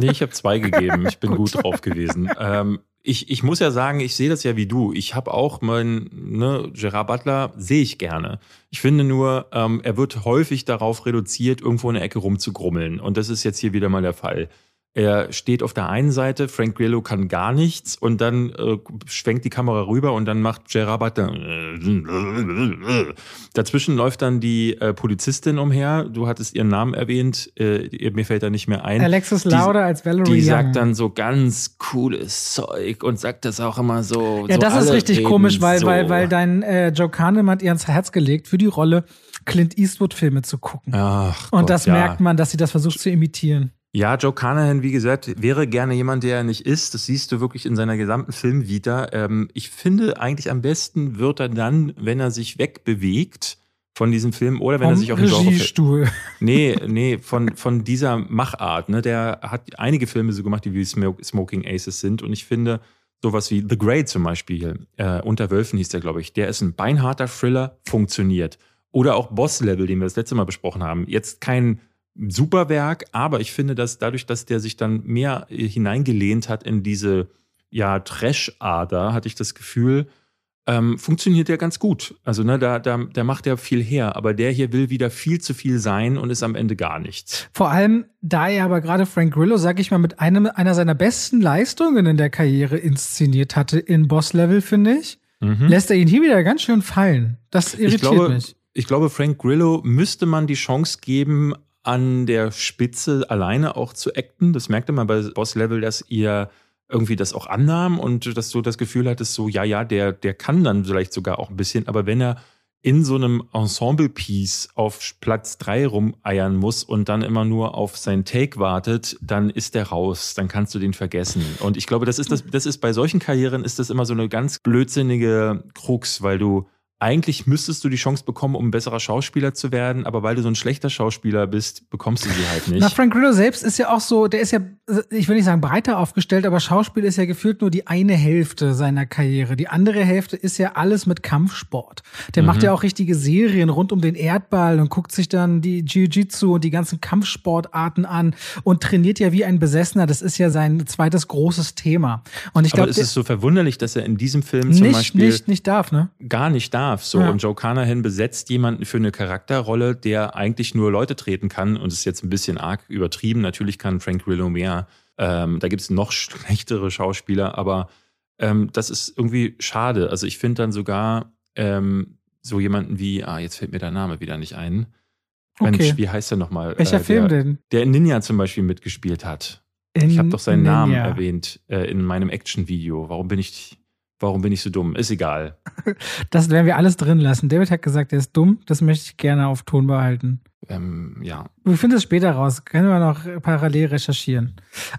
Nee, ich habe zwei [LAUGHS] gegeben. Ich bin gut. gut drauf gewesen. Ähm, ich, ich muss ja sagen, ich sehe das ja wie du. Ich habe auch mein, ne, Gerard Butler sehe ich gerne. Ich finde nur, ähm, er wird häufig darauf reduziert, irgendwo in der Ecke rumzugrummeln. Und das ist jetzt hier wieder mal der Fall. Er steht auf der einen Seite, Frank Grillo kann gar nichts und dann äh, schwenkt die Kamera rüber und dann macht Gerard Butler. Dazwischen läuft dann die äh, Polizistin umher. Du hattest ihren Namen erwähnt, äh, mir fällt er nicht mehr ein. Alexis Lauder als Valerie. Die sagt dann so ganz cooles Zeug und sagt das auch immer so. Ja, so das ist richtig komisch, weil, so. weil, weil dein äh, Joe Kahneman hat ihr ans Herz gelegt für die Rolle, Clint Eastwood-Filme zu gucken. Ach, und Gott, das ja. merkt man, dass sie das versucht zu imitieren. Ja, Joe Carnahan, wie gesagt, wäre gerne jemand, der er nicht ist. Das siehst du wirklich in seiner gesamten Filmvita. Ähm, ich finde eigentlich am besten wird er dann, wenn er sich wegbewegt von diesem Film oder wenn Vom er sich auf den Regiestuhl. [LAUGHS] Nee, nee, von, von dieser Machart. Ne? Der hat einige Filme so gemacht, die wie Smoking Aces sind. Und ich finde, sowas wie The Grey zum Beispiel, äh, Unter Wölfen hieß der, glaube ich, der ist ein beinharter Thriller, funktioniert. Oder auch Boss Level, den wir das letzte Mal besprochen haben. Jetzt kein super Werk, aber ich finde, dass dadurch, dass der sich dann mehr äh, hineingelehnt hat in diese ja, Trash-Ader, hatte ich das Gefühl, ähm, funktioniert der ganz gut. Also, ne, da, da, da macht er viel her, aber der hier will wieder viel zu viel sein und ist am Ende gar nichts. Vor allem, da er aber gerade Frank Grillo, sag ich mal, mit einem, einer seiner besten Leistungen in der Karriere inszeniert hatte in Boss-Level, finde ich, mhm. lässt er ihn hier wieder ganz schön fallen. Das irritiert ich glaube, mich. Ich glaube, Frank Grillo müsste man die Chance geben, an der Spitze alleine auch zu acten. Das merkte man bei Boss Level, dass ihr irgendwie das auch annahm und dass du das Gefühl hattest, so, ja, ja, der, der kann dann vielleicht sogar auch ein bisschen, aber wenn er in so einem Ensemble-Piece auf Platz drei rumeiern muss und dann immer nur auf sein Take wartet, dann ist der raus, dann kannst du den vergessen. Und ich glaube, das ist das, das ist bei solchen Karrieren ist das immer so eine ganz blödsinnige Krux, weil du eigentlich müsstest du die Chance bekommen, um ein besserer Schauspieler zu werden, aber weil du so ein schlechter Schauspieler bist, bekommst du sie halt nicht. Na, Frank Grillo selbst ist ja auch so, der ist ja, ich will nicht sagen breiter aufgestellt, aber Schauspiel ist ja gefühlt nur die eine Hälfte seiner Karriere. Die andere Hälfte ist ja alles mit Kampfsport. Der mhm. macht ja auch richtige Serien rund um den Erdball und guckt sich dann die Jiu-Jitsu und die ganzen Kampfsportarten an und trainiert ja wie ein Besessener. Das ist ja sein zweites großes Thema. Und ich glaube, es ist so verwunderlich, dass er in diesem Film zum nicht, Beispiel nicht, nicht darf, ne? Gar nicht darf darf. So. Ja. Und Joe Carnahan besetzt jemanden für eine Charakterrolle, der eigentlich nur Leute treten kann. Und ist jetzt ein bisschen arg übertrieben. Natürlich kann Frank Grillo mehr. Ähm, da gibt es noch [LAUGHS] schlechtere Schauspieler, aber ähm, das ist irgendwie schade. Also ich finde dann sogar ähm, so jemanden wie, ah, jetzt fällt mir der Name wieder nicht ein. Okay. Mensch, wie heißt er nochmal? Welcher äh, Film denn? Der in Ninja zum Beispiel mitgespielt hat. In ich habe doch seinen Ninja. Namen erwähnt äh, in meinem Action-Video. Warum bin ich Warum bin ich so dumm? Ist egal. [LAUGHS] Das werden wir alles drin lassen. David hat gesagt, er ist dumm. Das möchte ich gerne auf Ton behalten. Ähm, ja. Wir finden es später raus. Können wir noch parallel recherchieren.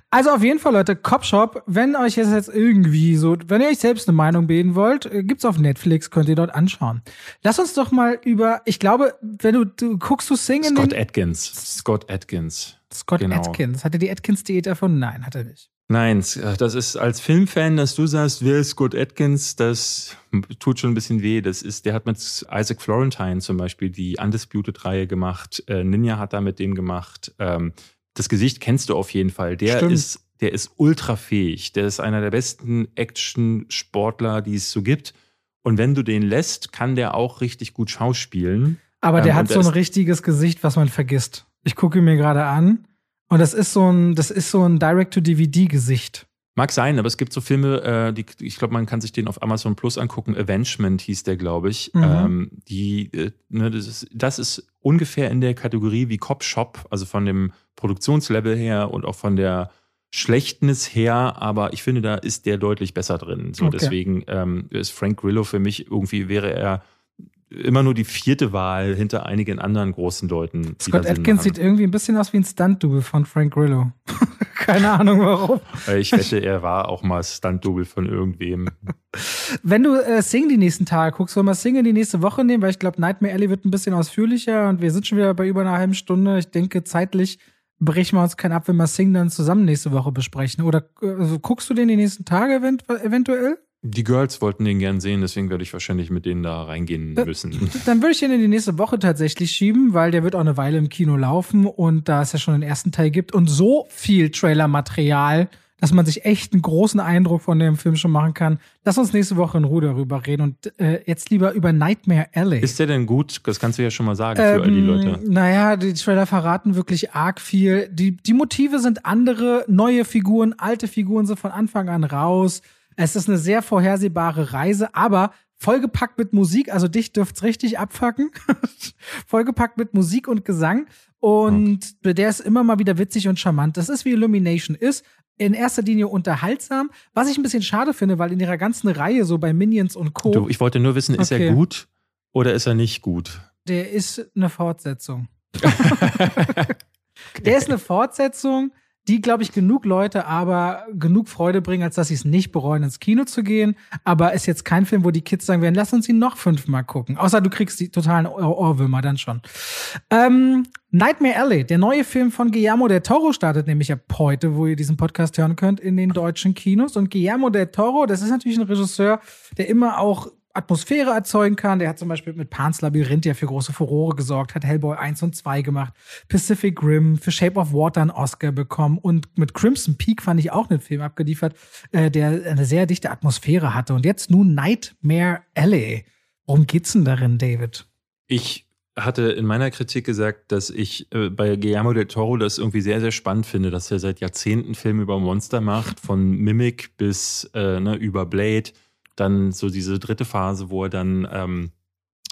Also auf jeden Fall, Leute, Copshop, wenn euch jetzt, jetzt irgendwie so, wenn ihr euch selbst eine Meinung bilden wollt, äh, gibt's auf Netflix, könnt ihr dort anschauen. Lass uns doch mal über, ich glaube, wenn du, du guckst du singen. Scott Atkins. Scott Atkins. Scott genau. Atkins. Hat er die Atkins-Diät erfunden? Nein, hat er nicht. Nein, äh, das ist als Filmfan, dass du sagst, wer ist Scott Atkins, das tut schon ein bisschen weh. Das ist, der hat mit Isaac Florentine zum Beispiel die Undisputed-Reihe gemacht. Äh, Ninja hat da mit dem gemacht. Ähm, das Gesicht kennst du auf jeden Fall. Der Stimmt. ist, der ist ultra fähig. Der ist einer der besten Action-Sportler, die es so gibt. Und wenn du den lässt, kann der auch richtig gut schauspielen. Aber der ähm, hat so ein richtiges Gesicht, was man vergisst. Ich gucke mir gerade an. Und das ist so ein, das ist so ein Direct-to-DVD-Gesicht. Mag sein, aber es gibt so Filme, äh, die, ich glaube, man kann sich den auf Amazon Plus angucken. Avengement hieß der, glaube ich. Mhm. Ähm, die, äh, ne, das, ist, das ist ungefähr in der Kategorie wie Cop Shop, also von dem Produktionslevel her und auch von der Schlechtnis her, aber ich finde, da ist der deutlich besser drin. So, okay. deswegen ähm, ist Frank Grillo für mich irgendwie wäre er immer nur die vierte Wahl hinter einigen anderen großen Leuten. Scott Atkins sieht irgendwie ein bisschen aus wie ein Stunt-Double von Frank Grillo. [LAUGHS] Keine Ahnung warum. Ich wette, er war auch mal Stunt-Double von irgendwem. [LAUGHS] Wenn du äh, Sing die nächsten Tage guckst, wollen wir Sing in die nächste Woche nehmen, weil ich glaube, Nightmare Alley wird ein bisschen ausführlicher und wir sind schon wieder bei über einer halben Stunde. Ich denke, zeitlich brechen wir uns keinen ab, wenn wir Sing dann zusammen nächste Woche besprechen. Oder also, guckst du den die nächsten Tage event eventuell? Die Girls wollten den gern sehen, deswegen werde ich wahrscheinlich mit denen da reingehen müssen. [LAUGHS] Dann würde ich den in die nächste Woche tatsächlich schieben, weil der wird auch eine Weile im Kino laufen und da es ja schon den ersten Teil gibt und so viel Trailermaterial, dass man sich echt einen großen Eindruck von dem Film schon machen kann. Lass uns nächste Woche in Ruhe darüber reden und äh, jetzt lieber über Nightmare Alley. Ist der denn gut? Das kannst du ja schon mal sagen ähm, für all die Leute. Naja, die Trailer verraten wirklich arg viel. Die, die Motive sind andere, neue Figuren, alte Figuren sind von Anfang an raus. Es ist eine sehr vorhersehbare Reise, aber vollgepackt mit Musik. Also dich dürft's richtig abfacken. [LAUGHS] vollgepackt mit Musik und Gesang. Und okay. der ist immer mal wieder witzig und charmant. Das ist wie Illumination ist. In erster Linie unterhaltsam. Was ich ein bisschen schade finde, weil in ihrer ganzen Reihe, so bei Minions und Co. Du, ich wollte nur wissen, ist okay. er gut oder ist er nicht gut? Der ist eine Fortsetzung. [LAUGHS] Der ist eine Fortsetzung die, glaube ich, genug Leute aber genug Freude bringen, als dass sie es nicht bereuen, ins Kino zu gehen. Aber ist jetzt kein Film, wo die Kids sagen werden, lass uns ihn noch fünfmal gucken. Außer du kriegst die totalen Ohr Ohrwürmer dann schon. Ähm, Nightmare Alley, der neue Film von Guillermo del Toro startet nämlich ab heute, wo ihr diesen Podcast hören könnt, in den deutschen Kinos. Und Guillermo del Toro, das ist natürlich ein Regisseur, der immer auch Atmosphäre erzeugen kann. Der hat zum Beispiel mit Pan's Labyrinth ja für große Furore gesorgt, hat Hellboy 1 und 2 gemacht, Pacific Rim, für Shape of Water einen Oscar bekommen und mit Crimson Peak fand ich auch einen Film abgeliefert, äh, der eine sehr dichte Atmosphäre hatte. Und jetzt nun Nightmare Alley. Worum geht's denn darin, David? Ich hatte in meiner Kritik gesagt, dass ich äh, bei Guillermo del Toro das irgendwie sehr, sehr spannend finde, dass er seit Jahrzehnten Filme über Monster macht, von Mimic bis äh, ne, über Blade dann so diese dritte Phase, wo er dann ähm,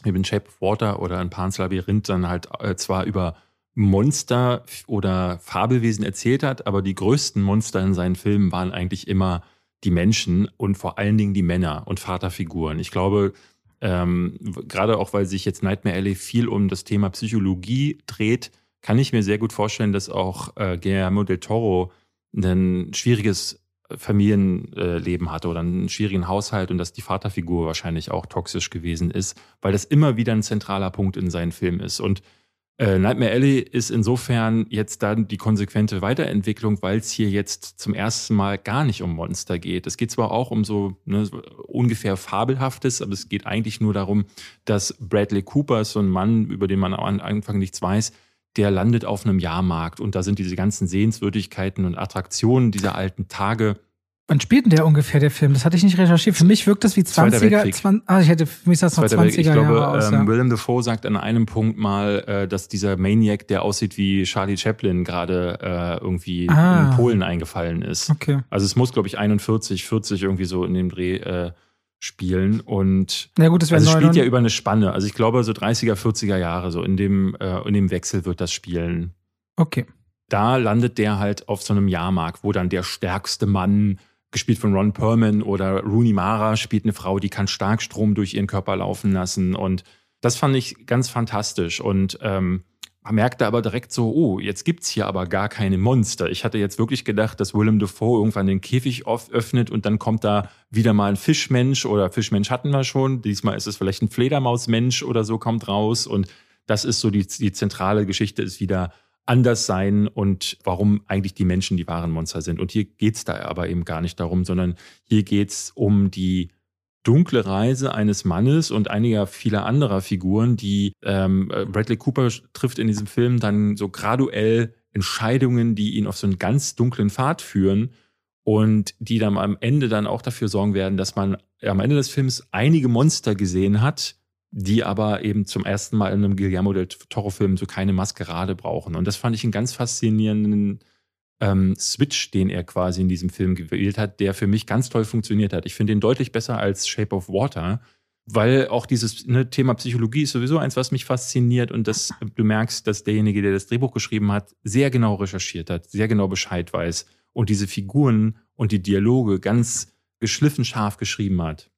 in Shape of Water oder in Pan's Labyrinth dann halt äh, zwar über Monster oder Fabelwesen erzählt hat, aber die größten Monster in seinen Filmen waren eigentlich immer die Menschen und vor allen Dingen die Männer und Vaterfiguren. Ich glaube, ähm, gerade auch weil sich jetzt Nightmare Alley viel um das Thema Psychologie dreht, kann ich mir sehr gut vorstellen, dass auch äh, Guillermo del Toro ein schwieriges Familienleben hatte oder einen schwierigen Haushalt und dass die Vaterfigur wahrscheinlich auch toxisch gewesen ist, weil das immer wieder ein zentraler Punkt in seinen Filmen ist. Und äh, Nightmare Alley ist insofern jetzt dann die konsequente Weiterentwicklung, weil es hier jetzt zum ersten Mal gar nicht um Monster geht. Es geht zwar auch um so ne, ungefähr Fabelhaftes, aber es geht eigentlich nur darum, dass Bradley Cooper, so ein Mann, über den man am Anfang nichts weiß, der landet auf einem Jahrmarkt und da sind diese ganzen Sehenswürdigkeiten und Attraktionen dieser alten Tage. Wann spielt denn der ungefähr, der Film? Das hatte ich nicht recherchiert. Für mich wirkt das wie 20er. 20, ah, ich hätte, für mich das noch 20er Ich glaube, Jahre aus, ähm, ja. Willem Dafoe sagt an einem Punkt mal, äh, dass dieser Maniac, der aussieht wie Charlie Chaplin, gerade äh, irgendwie Ah. in Polen eingefallen ist. Okay. Also es muss, glaube ich, 41, 40 irgendwie so in dem Dreh äh, spielen. Und Na gut, das also es spielt ja 99 über eine Spanne. Also ich glaube, so 30er, 40er Jahre, so in dem, äh, in dem Wechsel wird das spielen. Okay. Da landet der halt auf so einem Jahrmarkt, wo dann der stärkste Mann, gespielt von Ron Perlman oder Rooney Mara, spielt eine Frau, die kann Starkstrom durch ihren Körper laufen lassen. Und das fand ich ganz fantastisch. Und ähm, merkte aber direkt so, oh, jetzt gibt's hier aber gar keine Monster. Ich hatte jetzt wirklich gedacht, dass Willem Dafoe irgendwann den Käfig öffnet und dann kommt da wieder mal ein Fischmensch oder Fischmensch hatten wir schon. Diesmal ist es vielleicht ein Fledermausmensch oder so kommt raus. Und das ist so die, die zentrale Geschichte ist wieder anders sein und warum eigentlich die Menschen die wahren Monster sind. Und hier geht's da aber eben gar nicht darum, sondern hier geht's um die dunkle Reise eines Mannes und einiger vieler anderer Figuren, die ähm, äh, Bradley Cooper trifft in diesem Film dann so graduell Entscheidungen, die ihn auf so einen ganz dunklen Pfad führen und die dann am Ende dann auch dafür sorgen werden, dass man am Ende des Films einige Monster gesehen hat, die aber eben zum ersten Mal in einem Guillermo del Toro-Film so keine Maskerade brauchen. Und das fand ich einen ganz faszinierenden ähm, Switch, den er quasi in diesem Film gewählt hat, der für mich ganz toll funktioniert hat. Ich finde ihn deutlich besser als Shape of Water, weil auch dieses ne, Thema Psychologie ist sowieso eins, was mich fasziniert und das, du merkst, dass derjenige, der das Drehbuch geschrieben hat, sehr genau recherchiert hat, sehr genau Bescheid weiß und diese Figuren und die Dialoge ganz geschliffen scharf geschrieben hat.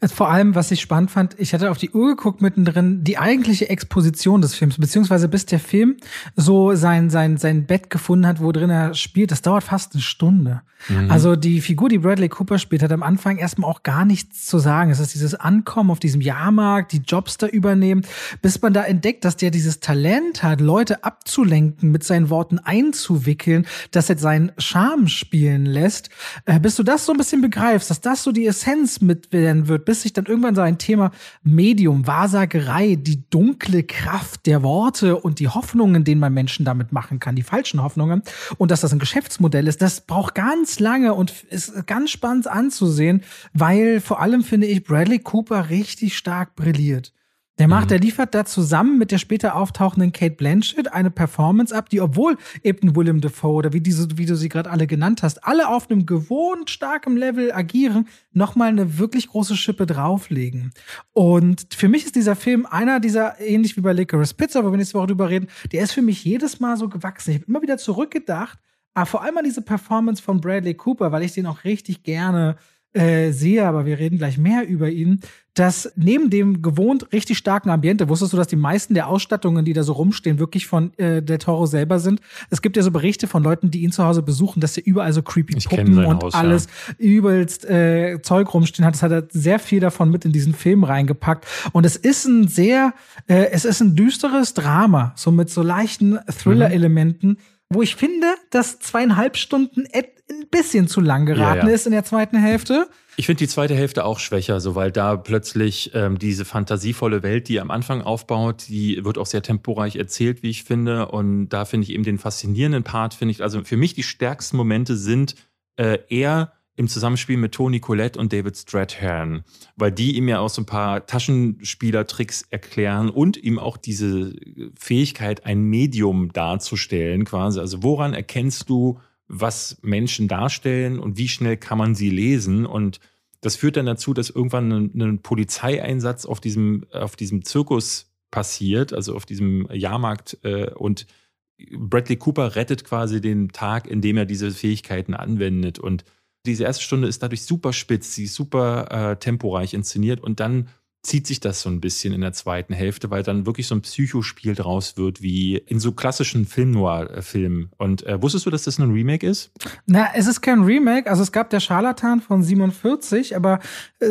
Also Vor allem, was ich spannend fand, ich hatte auf die Uhr geguckt mittendrin, die eigentliche Exposition des Films, beziehungsweise bis der Film so sein, sein, sein Bett gefunden hat, wo drin er spielt, das dauert fast eine Stunde. Mhm. Also die Figur, die Bradley Cooper spielt, hat am Anfang erstmal auch gar nichts zu sagen. Es ist dieses Ankommen auf diesem Jahrmarkt, die Jobs da übernehmen, bis man da entdeckt, dass der dieses Talent hat, Leute abzulenken, mit seinen Worten einzuwickeln, dass er seinen Charme spielen lässt, äh, bis du das so ein bisschen begreifst, dass das so die Essenz mit werden wird, bis sich dann irgendwann so ein Thema Medium, Wahrsagerei, die dunkle Kraft der Worte und die Hoffnungen, denen man Menschen damit machen kann, die falschen Hoffnungen und dass das ein Geschäftsmodell ist, das braucht ganz lange und ist ganz spannend anzusehen, weil vor allem finde ich Bradley Cooper richtig stark brilliert. Der macht, Mhm. der liefert da zusammen mit der später auftauchenden Kate Blanchett eine Performance ab, die, obwohl eben Willem Dafoe oder wie, diese, wie du sie gerade alle genannt hast, alle auf einem gewohnt starkem Level agieren, nochmal eine wirklich große Schippe drauflegen. Und für mich ist dieser Film einer dieser, ähnlich wie bei Licorice Pizza, wo wir nächste Woche drüber reden, der ist für mich jedes Mal so gewachsen. Ich habe immer wieder zurückgedacht, aber vor allem an diese Performance von Bradley Cooper, weil ich den auch richtig gerne äh, sehe, aber wir reden gleich mehr über ihn, dass neben dem gewohnt richtig starken Ambiente, wusstest du, dass die meisten der Ausstattungen, die da so rumstehen, wirklich von äh, der Toro selber sind? Es gibt ja so Berichte von Leuten, die ihn zu Hause besuchen, dass er überall so creepy Puppen und Haus, ja. alles übelst äh, Zeug rumstehen hat. Das hat er sehr viel davon mit in diesen Film reingepackt. Und es ist ein sehr, äh, es ist ein düsteres Drama, so mit so leichten Thriller-Elementen, wo ich finde, dass zweieinhalb Stunden ein bisschen zu lang geraten Ja, ja. ist in der zweiten Hälfte. Ich finde die zweite Hälfte auch schwächer, so weil da plötzlich ähm, diese fantasievolle Welt, die am Anfang aufbaut, die wird auch sehr temporeich erzählt, wie ich finde. Und da finde ich eben den faszinierenden Part, finde ich, also für mich die stärksten Momente sind äh, eher im Zusammenspiel mit Tony Collette und David Strathairn, weil die ihm ja auch so ein paar Taschenspielertricks erklären und ihm auch diese Fähigkeit, ein Medium darzustellen, quasi. Also woran erkennst du, was Menschen darstellen und wie schnell kann man sie lesen? Und das führt dann dazu, dass irgendwann ein, ein Polizeieinsatz auf diesem, auf diesem Zirkus passiert, also auf diesem Jahrmarkt äh, und Bradley Cooper rettet quasi den Tag, in dem er diese Fähigkeiten anwendet. Und diese erste Stunde ist dadurch super spitz, sie ist super äh, temporeich inszeniert und dann zieht sich das so ein bisschen in der zweiten Hälfte, weil dann wirklich so ein Psychospiel draus wird, wie in so klassischen Film-Noir-Filmen. Und äh, wusstest du, dass das ein Remake ist? Na, es ist kein Remake. Also es gab der Scharlatan von 47, aber äh,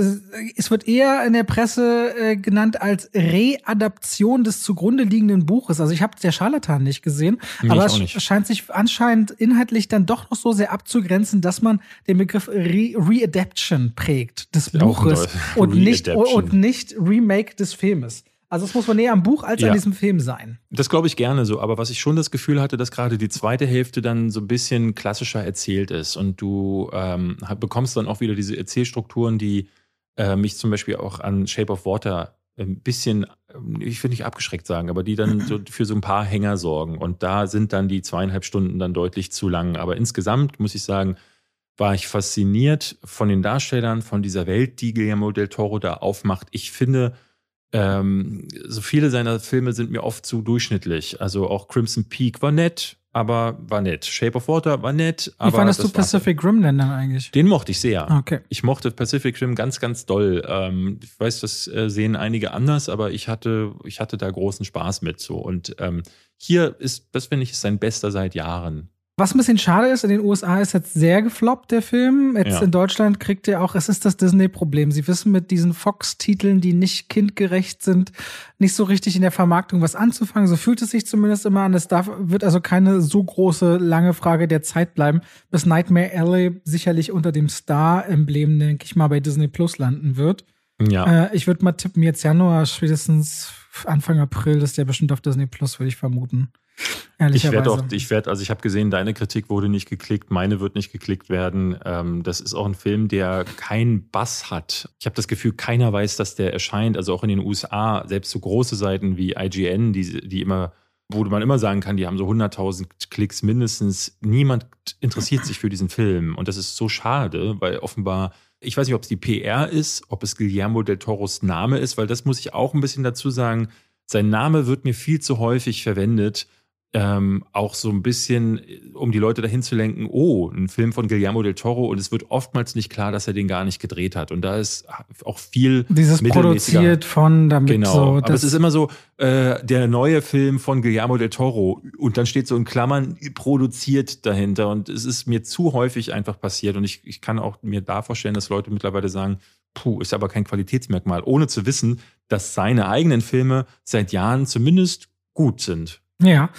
es wird eher in der Presse äh, genannt als Readaption des zugrunde liegenden Buches. Also ich habe der Scharlatan nicht gesehen, nee, aber es scheint sich anscheinend inhaltlich dann doch noch so sehr abzugrenzen, dass man den Begriff Re Readaption prägt des Buches und nicht, und nicht nicht Remake des Filmes. Also es muss man näher am Buch als ja. an diesem Film sein. Das glaube ich gerne so, aber was ich schon das Gefühl hatte, dass gerade die zweite Hälfte dann so ein bisschen klassischer erzählt ist und du ähm, bekommst dann auch wieder diese Erzählstrukturen, die äh, mich zum Beispiel auch an Shape of Water ein bisschen, ich will nicht abgeschreckt sagen, aber die dann so [CLEARS THROAT] für so ein paar Hänger sorgen. Und da sind dann die zweieinhalb Stunden dann deutlich zu lang. Aber insgesamt muss ich sagen, war ich fasziniert von den Darstellern, von dieser Welt, die Guillermo del Toro da aufmacht. Ich finde, ähm, so viele seiner Filme sind mir oft zu durchschnittlich. Also auch Crimson Peak war nett, aber war nett. Shape of Water war nett. Wie fandest du Pacific Rim denn dann eigentlich? Den mochte ich sehr. Okay. Ich mochte Pacific Rim ganz, ganz doll. Ähm, ich weiß, das äh, sehen einige anders, aber ich hatte, ich hatte da großen Spaß mit so. Und ähm, hier ist, das finde ich, ist sein bester seit Jahren. Was ein bisschen schade ist, in den USA ist jetzt sehr gefloppt, der Film. Jetzt ja. in Deutschland kriegt er auch, es ist das Disney-Problem. Sie wissen mit diesen Fox-Titeln, die nicht kindgerecht sind, nicht so richtig in der Vermarktung was anzufangen. So fühlt es sich zumindest immer an. Es darf, wird also keine so große, lange Frage der Zeit bleiben, bis Nightmare Alley sicherlich unter dem Star-Emblem, denke ich mal, bei Disney Plus landen wird. Ja. Äh, ich würde mal tippen, jetzt Januar, spätestens Anfang April ist der bestimmt auf Disney Plus, würde ich vermuten. Ich werde auch, ich werde, also ich habe gesehen, deine Kritik wurde nicht geklickt, meine wird nicht geklickt werden. Ähm, das ist auch ein Film, der keinen Bass hat. Ich habe das Gefühl, keiner weiß, dass der erscheint. Also auch in den USA, selbst so große Seiten wie IGN, die, die immer, wo man immer sagen kann, die haben so 100.000 Klicks mindestens. Niemand interessiert sich für diesen Film. Und das ist so schade, weil offenbar ich weiß nicht, ob es die PR ist, ob es Guillermo del Toros Name ist, weil das muss ich auch ein bisschen dazu sagen. Sein Name wird mir viel zu häufig verwendet ähm, auch so ein bisschen, um die Leute dahin zu lenken, oh, ein Film von Guillermo del Toro und es wird oftmals nicht klar, dass er den gar nicht gedreht hat. Und da ist auch viel dieses produziert von damit genau. so. Aber es ist immer so äh, der neue Film von Guillermo del Toro und dann steht so in Klammern produziert dahinter und es ist mir zu häufig einfach passiert und ich, ich kann auch mir da vorstellen, dass Leute mittlerweile sagen, puh, ist aber kein Qualitätsmerkmal, ohne zu wissen, dass seine eigenen Filme seit Jahren zumindest gut sind. Ja.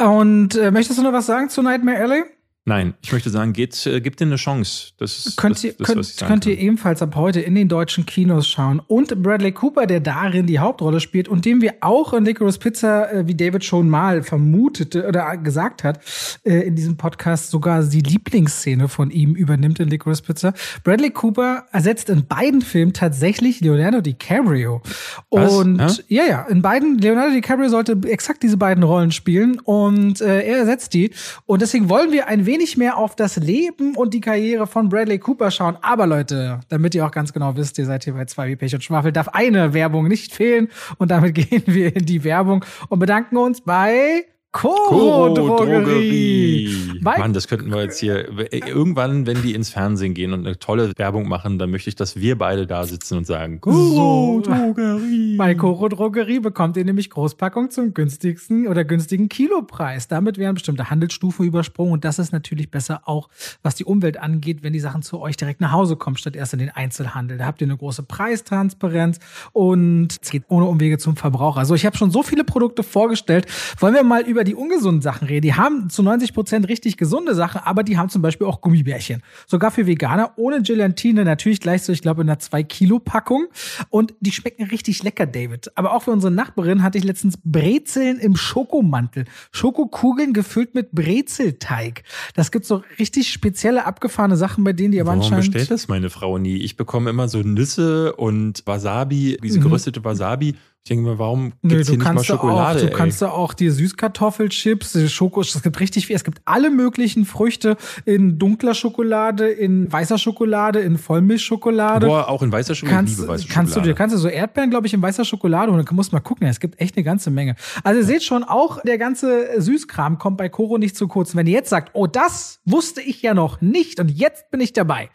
Und äh, möchtest du noch was sagen zu Nightmare Alley? Nein, ich möchte sagen, geht, äh, gebt dir eine Chance. Das ist könnt, das, ihr, das, könnt, könnt ihr ebenfalls ab heute in den deutschen Kinos schauen. Und Bradley Cooper, der darin die Hauptrolle spielt und dem wir auch in Licorice Pizza, äh, wie David schon mal vermutete oder gesagt hat, äh, in diesem Podcast sogar die Lieblingsszene von ihm übernimmt in Licorice Pizza. Bradley Cooper ersetzt in beiden Filmen tatsächlich Leonardo DiCaprio. Was? Und ja? ja, ja, in beiden, Leonardo DiCaprio sollte exakt diese beiden Rollen spielen und äh, er ersetzt die. Und deswegen wollen wir ein wenig wenig mehr auf das Leben und die Karriere von Bradley Cooper schauen. Aber Leute, damit ihr auch ganz genau wisst, ihr seid hier bei zwei wie Pech und Schwafel, darf eine Werbung nicht fehlen. Und damit [LAUGHS] gehen wir in die Werbung und bedanken uns bei Koro Drogerie. Mann, das könnten wir jetzt hier. Irgendwann, wenn die ins Fernsehen gehen und eine tolle Werbung machen, dann möchte ich, dass wir beide da sitzen und sagen: Koro Drogerie. Bei Koro Drogerie bekommt ihr nämlich Großpackung zum günstigsten oder günstigen Kilopreis. Damit werden bestimmte Handelsstufen übersprungen und das ist natürlich besser auch, was die Umwelt angeht, wenn die Sachen zu euch direkt nach Hause kommen, statt erst in den Einzelhandel. Da habt ihr eine große Preistransparenz und es geht ohne Umwege zum Verbraucher. Also ich habe schon so viele Produkte vorgestellt. Wollen wir mal über die ungesunden Sachen reden. Die haben zu 90 Prozent richtig gesunde Sachen, aber die haben zum Beispiel auch Gummibärchen. Sogar für Veganer ohne Gelatine, natürlich gleich so, ich glaube, in einer 2-Kilo-Packung. Und die schmecken richtig lecker, David. Aber auch für unsere Nachbarin hatte ich letztens Brezeln im Schokomantel. Schokokugeln gefüllt mit Brezelteig. Das gibt so richtig spezielle, abgefahrene Sachen, bei denen die aber Warum anscheinend. bestellt das meine Frau nie? Ich bekomme immer so Nüsse und Wasabi, diese mhm. geröstete Wasabi Ich denke mir, warum Nö, gibt's du hier nicht mal Schokolade? auch, du ey? kannst da auch die Süßkartoffelchips, die Schoko, es gibt richtig viel. Es gibt alle möglichen Früchte in dunkler Schokolade, in weißer Schokolade, in Vollmilchschokolade. Boah, auch in weißer Schokolade. kannst, liebe weiße kannst du Schokolade. dir kannst du so Erdbeeren, glaube ich, in weißer Schokolade und dann musst du mal gucken. Es gibt echt eine ganze Menge. Also ihr seht schon, auch der ganze Süßkram kommt bei Koro nicht zu kurz. Wenn ihr jetzt sagt, oh, das wusste ich ja noch nicht und jetzt bin ich dabei,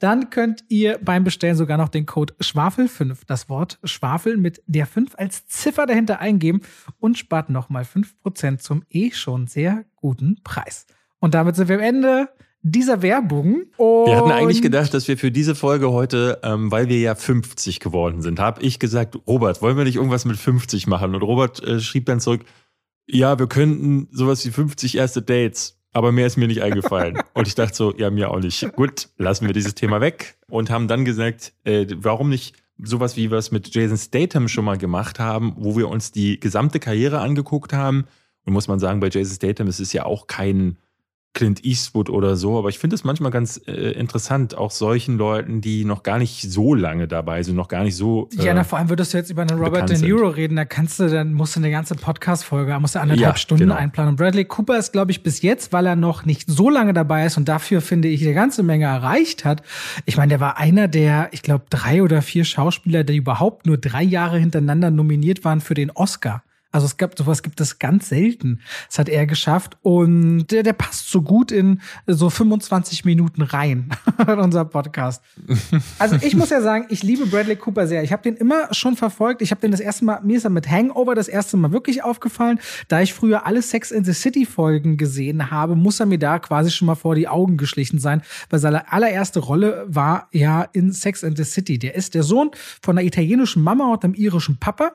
dann könnt ihr beim Bestellen sogar noch den Code Schwafel5, das Wort Schwafel mit der 5 als Ziffer dahinter eingeben und spart nochmal 5% zum eh schon sehr guten Preis. Und damit sind wir am Ende dieser Werbung. Und Wir hatten eigentlich gedacht, dass wir für diese Folge heute, ähm, weil wir ja 50 geworden sind, habe ich gesagt, Robert, wollen wir nicht irgendwas mit 50 machen? Und Robert äh, schrieb dann zurück, ja, wir könnten sowas wie 50 erste Dates, aber mehr ist mir nicht eingefallen. [LAUGHS] und ich dachte so, ja, mir auch nicht. Gut, lassen wir dieses Thema weg und haben dann gesagt, äh, warum nicht sowas wie wir es mit Jason Statham schon mal gemacht haben, wo wir uns die gesamte Karriere angeguckt haben. Und muss man sagen, bei Jason Statham ist es ja auch kein Clint Eastwood oder so, aber ich finde es manchmal ganz äh, interessant, auch solchen Leuten, die noch gar nicht so lange dabei sind, noch gar nicht so. Äh, Ja, na, vor allem würdest du jetzt über einen Robert De Niro reden, da kannst du, dann musst du eine ganze Podcast-Folge, musst du anderthalb Ja, Stunden genau. einplanen. Und Bradley Cooper ist, glaube ich, bis jetzt, weil er noch nicht so lange dabei ist und dafür, finde ich, eine ganze Menge erreicht hat. Ich meine, der war einer der, ich glaube, drei oder vier Schauspieler, die überhaupt nur drei Jahre hintereinander nominiert waren für den Oscar. Also es gab sowas gibt es ganz selten. Das hat er geschafft und der, der passt so gut in so 25 Minuten rein [LAUGHS] in unser Podcast. Also ich muss ja sagen, ich liebe Bradley Cooper sehr. Ich habe den immer schon verfolgt. Ich habe den das erste Mal, mir ist er mit Hangover das erste Mal wirklich aufgefallen. Da ich früher alle Sex in the City Folgen gesehen habe, muss er mir da quasi schon mal vor die Augen geschlichen sein, weil seine allererste Rolle war ja in Sex in the City. Der ist der Sohn von einer italienischen Mama und einem irischen Papa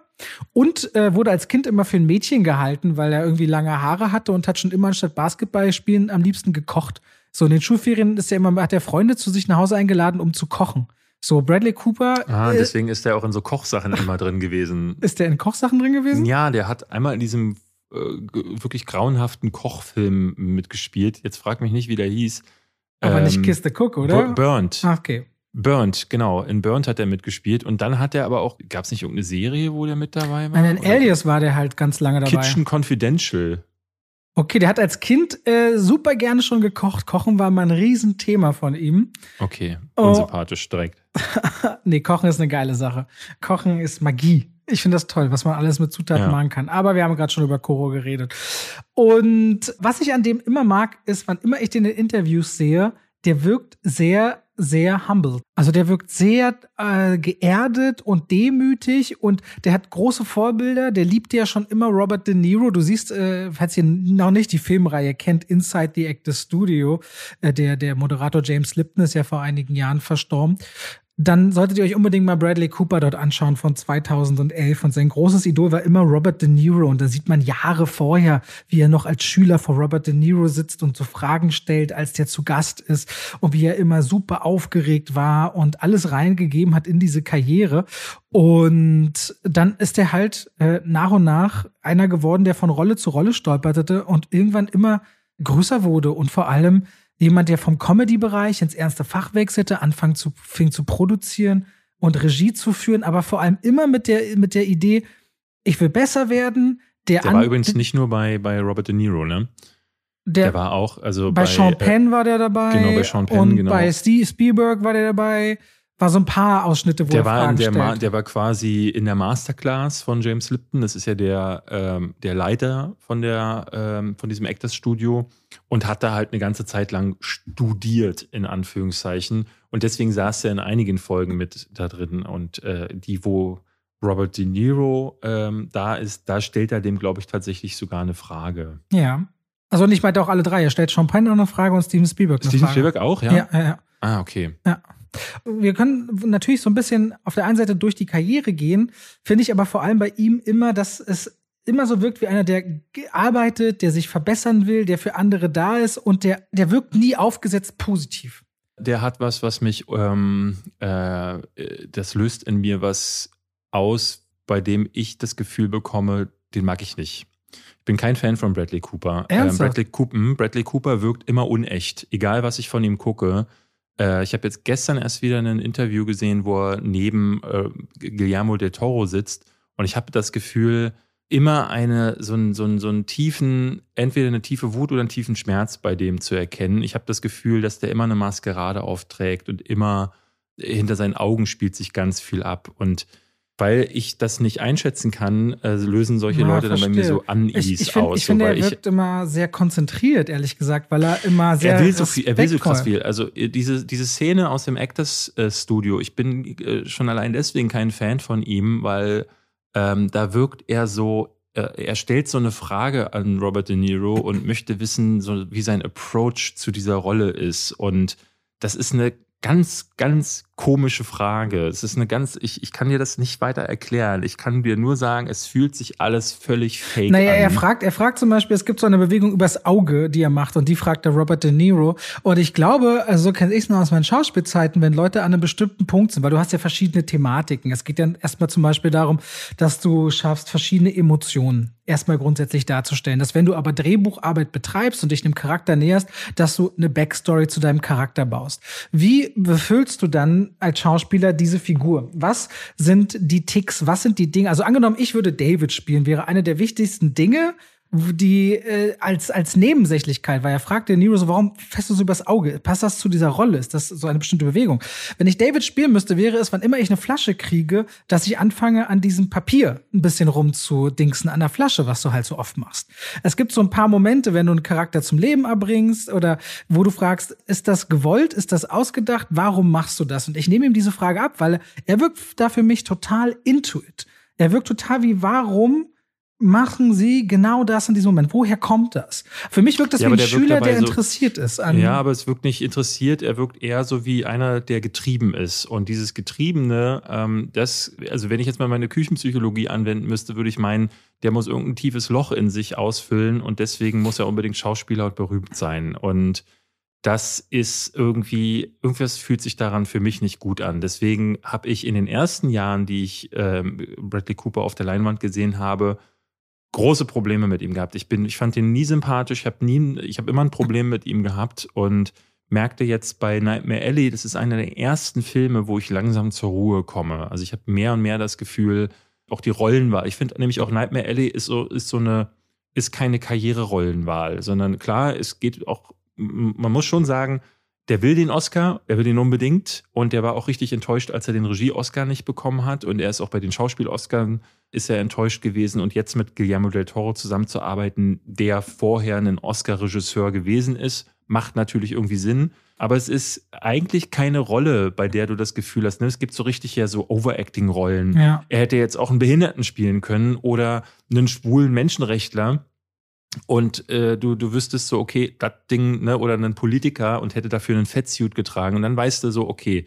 und äh, wurde als Kind immer für ein Mädchen gehalten, weil er irgendwie lange Haare hatte und hat schon immer anstatt Basketball spielen am liebsten gekocht. So in den Schulferien ist er immer hat er Freunde zu sich nach Hause eingeladen, um zu kochen. So Bradley Cooper Ah, äh, deswegen ist er auch in so Kochsachen immer drin gewesen. [LAUGHS] ist der in Kochsachen drin gewesen? Ja, der hat einmal in diesem äh, wirklich grauenhaften Kochfilm mitgespielt. Jetzt frag mich nicht, wie der hieß. Aber nicht Ähm, Kiss the Cook, oder? Bur- Burnt. Ah, okay. Burnt, genau. In Burnt hat er mitgespielt. Und dann hat er aber auch, gab es nicht irgendeine Serie, wo der mit dabei war? Nein, in Oder- Alias war der halt ganz lange dabei. Kitchen Confidential. Okay, der hat als Kind äh, super gerne schon gekocht. Kochen war mal ein Riesenthema von ihm. Okay, Oh. unsympathisch direkt. [LAUGHS] nee, Kochen ist eine geile Sache. Kochen ist Magie. Ich finde das toll, was man alles mit Zutaten Ja. machen kann. Aber wir haben gerade schon über Koro geredet. Und was ich an dem immer mag, ist, wann immer ich den in Interviews sehe, der wirkt sehr, sehr humble. Also der wirkt sehr äh, geerdet und demütig und der hat große Vorbilder. Der liebt ja schon immer Robert De Niro. Du siehst, äh, falls ihr noch nicht die Filmreihe kennt, Inside the Actor Studio, äh, der, der Moderator James Lipton ist ja vor einigen Jahren verstorben dann solltet ihr euch unbedingt mal Bradley Cooper dort anschauen von 2011. Und sein großes Idol war immer Robert De Niro. Und da sieht man Jahre vorher, wie er noch als Schüler vor Robert De Niro sitzt und so Fragen stellt, als der zu Gast ist. Und wie er immer super aufgeregt war und alles reingegeben hat in diese Karriere. Und dann ist er halt äh, nach und nach einer geworden, der von Rolle zu Rolle stolperte und irgendwann immer größer wurde und vor allem jemand, der vom Comedy-Bereich ins ernste Fach wechselte, anfing zu, fing zu produzieren und Regie zu führen, aber vor allem immer mit der, mit der Idee, ich will besser werden. Der, Der war übrigens nicht nur bei, bei Robert De Niro, ne? der, Der war auch, also bei, bei, Sean äh, Penn war der dabei. genau, bei Sean Penn, und genau. bei Steve Spielberg war der dabei. War so ein paar Ausschnitte, wo Der er war, Fragen der, Ma der war quasi in der Masterclass von James Lipton. Das ist ja der, ähm, der Leiter von, der, ähm, von diesem Actors Studio und hat da halt eine ganze Zeit lang studiert, in Anführungszeichen. Und deswegen saß er in einigen Folgen mit da drin. Und äh, die, wo Robert De Niro ähm, da ist, da stellt er dem, glaube ich, tatsächlich sogar eine Frage. ja. Also nicht meinte auch alle drei. Er stellt Penn noch eine Frage und Steven Spielberg eine Steven Frage. Spielberg auch, ja? Ja, ja, ja. Ah, okay. Ja. Wir können natürlich so ein bisschen auf der einen Seite durch die Karriere gehen, finde ich aber vor allem bei ihm immer, dass es immer so wirkt wie einer, der arbeitet, der sich verbessern will, der für andere da ist und der, der wirkt nie aufgesetzt positiv. Der hat was, was mich, ähm, äh, das löst in mir was aus, bei dem ich das Gefühl bekomme, den mag ich nicht. Ich bin kein Fan von Bradley Cooper. Ähm? Bradley, Cooper Bradley Cooper wirkt immer unecht, egal was ich von ihm gucke. Äh, ich habe jetzt gestern erst wieder ein Interview gesehen, wo er neben äh, Guillermo del Toro sitzt Und ich habe das Gefühl, immer eine, so einen, so, einen, so einen tiefen, entweder eine tiefe Wut oder einen tiefen Schmerz bei dem zu erkennen. Ich habe das Gefühl, dass der immer eine Maskerade aufträgt und immer hinter seinen Augen spielt sich ganz viel ab. Und weil ich das nicht einschätzen kann, äh, lösen solche Ja, Leute dann bei mir so Unease Ich, ich finde, aus. ich finde so, er weil wirkt immer sehr konzentriert, ehrlich gesagt, weil er immer sehr. er will so viel, er will so krass viel. Also äh, diese, diese Szene aus dem Actors äh, Studio, ich bin äh, schon allein deswegen kein Fan von ihm, weil ähm, da wirkt er so, äh, er stellt so eine Frage an Robert De Niro und möchte wissen, so wie sein Approach zu dieser Rolle ist. Und das ist eine ganz, ganz komische Frage. Es ist eine ganz, ich, ich kann dir das nicht weiter erklären. Ich kann dir nur sagen, es fühlt sich alles völlig fake Naja, an. er fragt, er fragt zum Beispiel, es gibt so eine Bewegung übers Auge, die er macht, und die fragt der Robert De Niro. Und ich glaube, also so kenne ich es noch aus meinen Schauspielzeiten, wenn Leute an einem bestimmten Punkt sind, weil du hast ja verschiedene Thematiken. Es geht ja erstmal zum Beispiel darum, dass du schaffst, verschiedene Emotionen erstmal grundsätzlich darzustellen. Dass wenn du aber Drehbucharbeit betreibst und dich einem Charakter näherst, dass du eine Backstory zu deinem Charakter baust. Wie befüllst du dann als Schauspieler diese Figur? Was sind die Ticks? Was sind die Dinge? Also angenommen, ich würde David spielen, wäre eine der wichtigsten Dinge, die äh, als als Nebensächlichkeit, weil er fragt den Nero so, warum fährst du so übers Auge? Passt das zu dieser Rolle? Ist das so eine bestimmte Bewegung? Wenn ich David spielen müsste, wäre es, wann immer ich eine Flasche kriege, dass ich anfange, an diesem Papier ein bisschen rumzudingsen an der Flasche, was du halt so oft machst. Es gibt so ein paar Momente, wenn du einen Charakter zum Leben erbringst oder wo du fragst, ist das gewollt? Ist das ausgedacht? Warum machst du das? Und ich nehme ihm diese Frage ab, weil er wirkt da für mich total into it. Er wirkt total wie, warum machen sie genau das in diesem Moment? Woher kommt das? Für mich wirkt das Ja, wie ein der Schüler, der so- interessiert ist an. Ja, aber es wirkt nicht interessiert, er wirkt eher so wie einer, der getrieben ist. Und dieses Getriebene, ähm, das, also wenn ich jetzt mal meine Küchenpsychologie anwenden müsste, würde ich meinen, der muss irgendein tiefes Loch in sich ausfüllen und deswegen muss er unbedingt Schauspieler und berühmt sein. Und das ist irgendwie, irgendwas fühlt sich daran für mich nicht gut an. Deswegen habe ich in den ersten Jahren, die ich ähm, Bradley Cooper auf der Leinwand gesehen habe, große Probleme mit ihm gehabt. Ich bin, ich fand ihn nie sympathisch, ich habe nie, ich habe immer ein Problem mit ihm gehabt und merkte jetzt bei Nightmare Alley, das ist einer der ersten Filme, wo ich langsam zur Ruhe komme. Also ich habe mehr und mehr das Gefühl, auch die Rollenwahl. Ich finde nämlich auch Nightmare Alley ist so, ist so eine, ist keine Karriererollenwahl, sondern klar, es geht auch, man muss schon sagen, der will den Oscar, er will den unbedingt und der war auch richtig enttäuscht, als er den Regie-Oscar nicht bekommen hat und er ist auch bei den Schauspiel-Oscars ist er enttäuscht gewesen und jetzt mit Guillermo del Toro zusammenzuarbeiten, der vorher ein Oscar-Regisseur gewesen ist, macht natürlich irgendwie Sinn. Aber es ist eigentlich keine Rolle, bei der du das Gefühl hast, ne? es gibt so richtig ja so Overacting-Rollen. Ja. Er hätte jetzt auch einen Behinderten spielen können oder einen schwulen Menschenrechtler. Und äh, du, du wüsstest so, okay, das Ding, ne, oder einen Politiker und hätte dafür einen Fettsuit getragen. Und dann weißt du so, okay,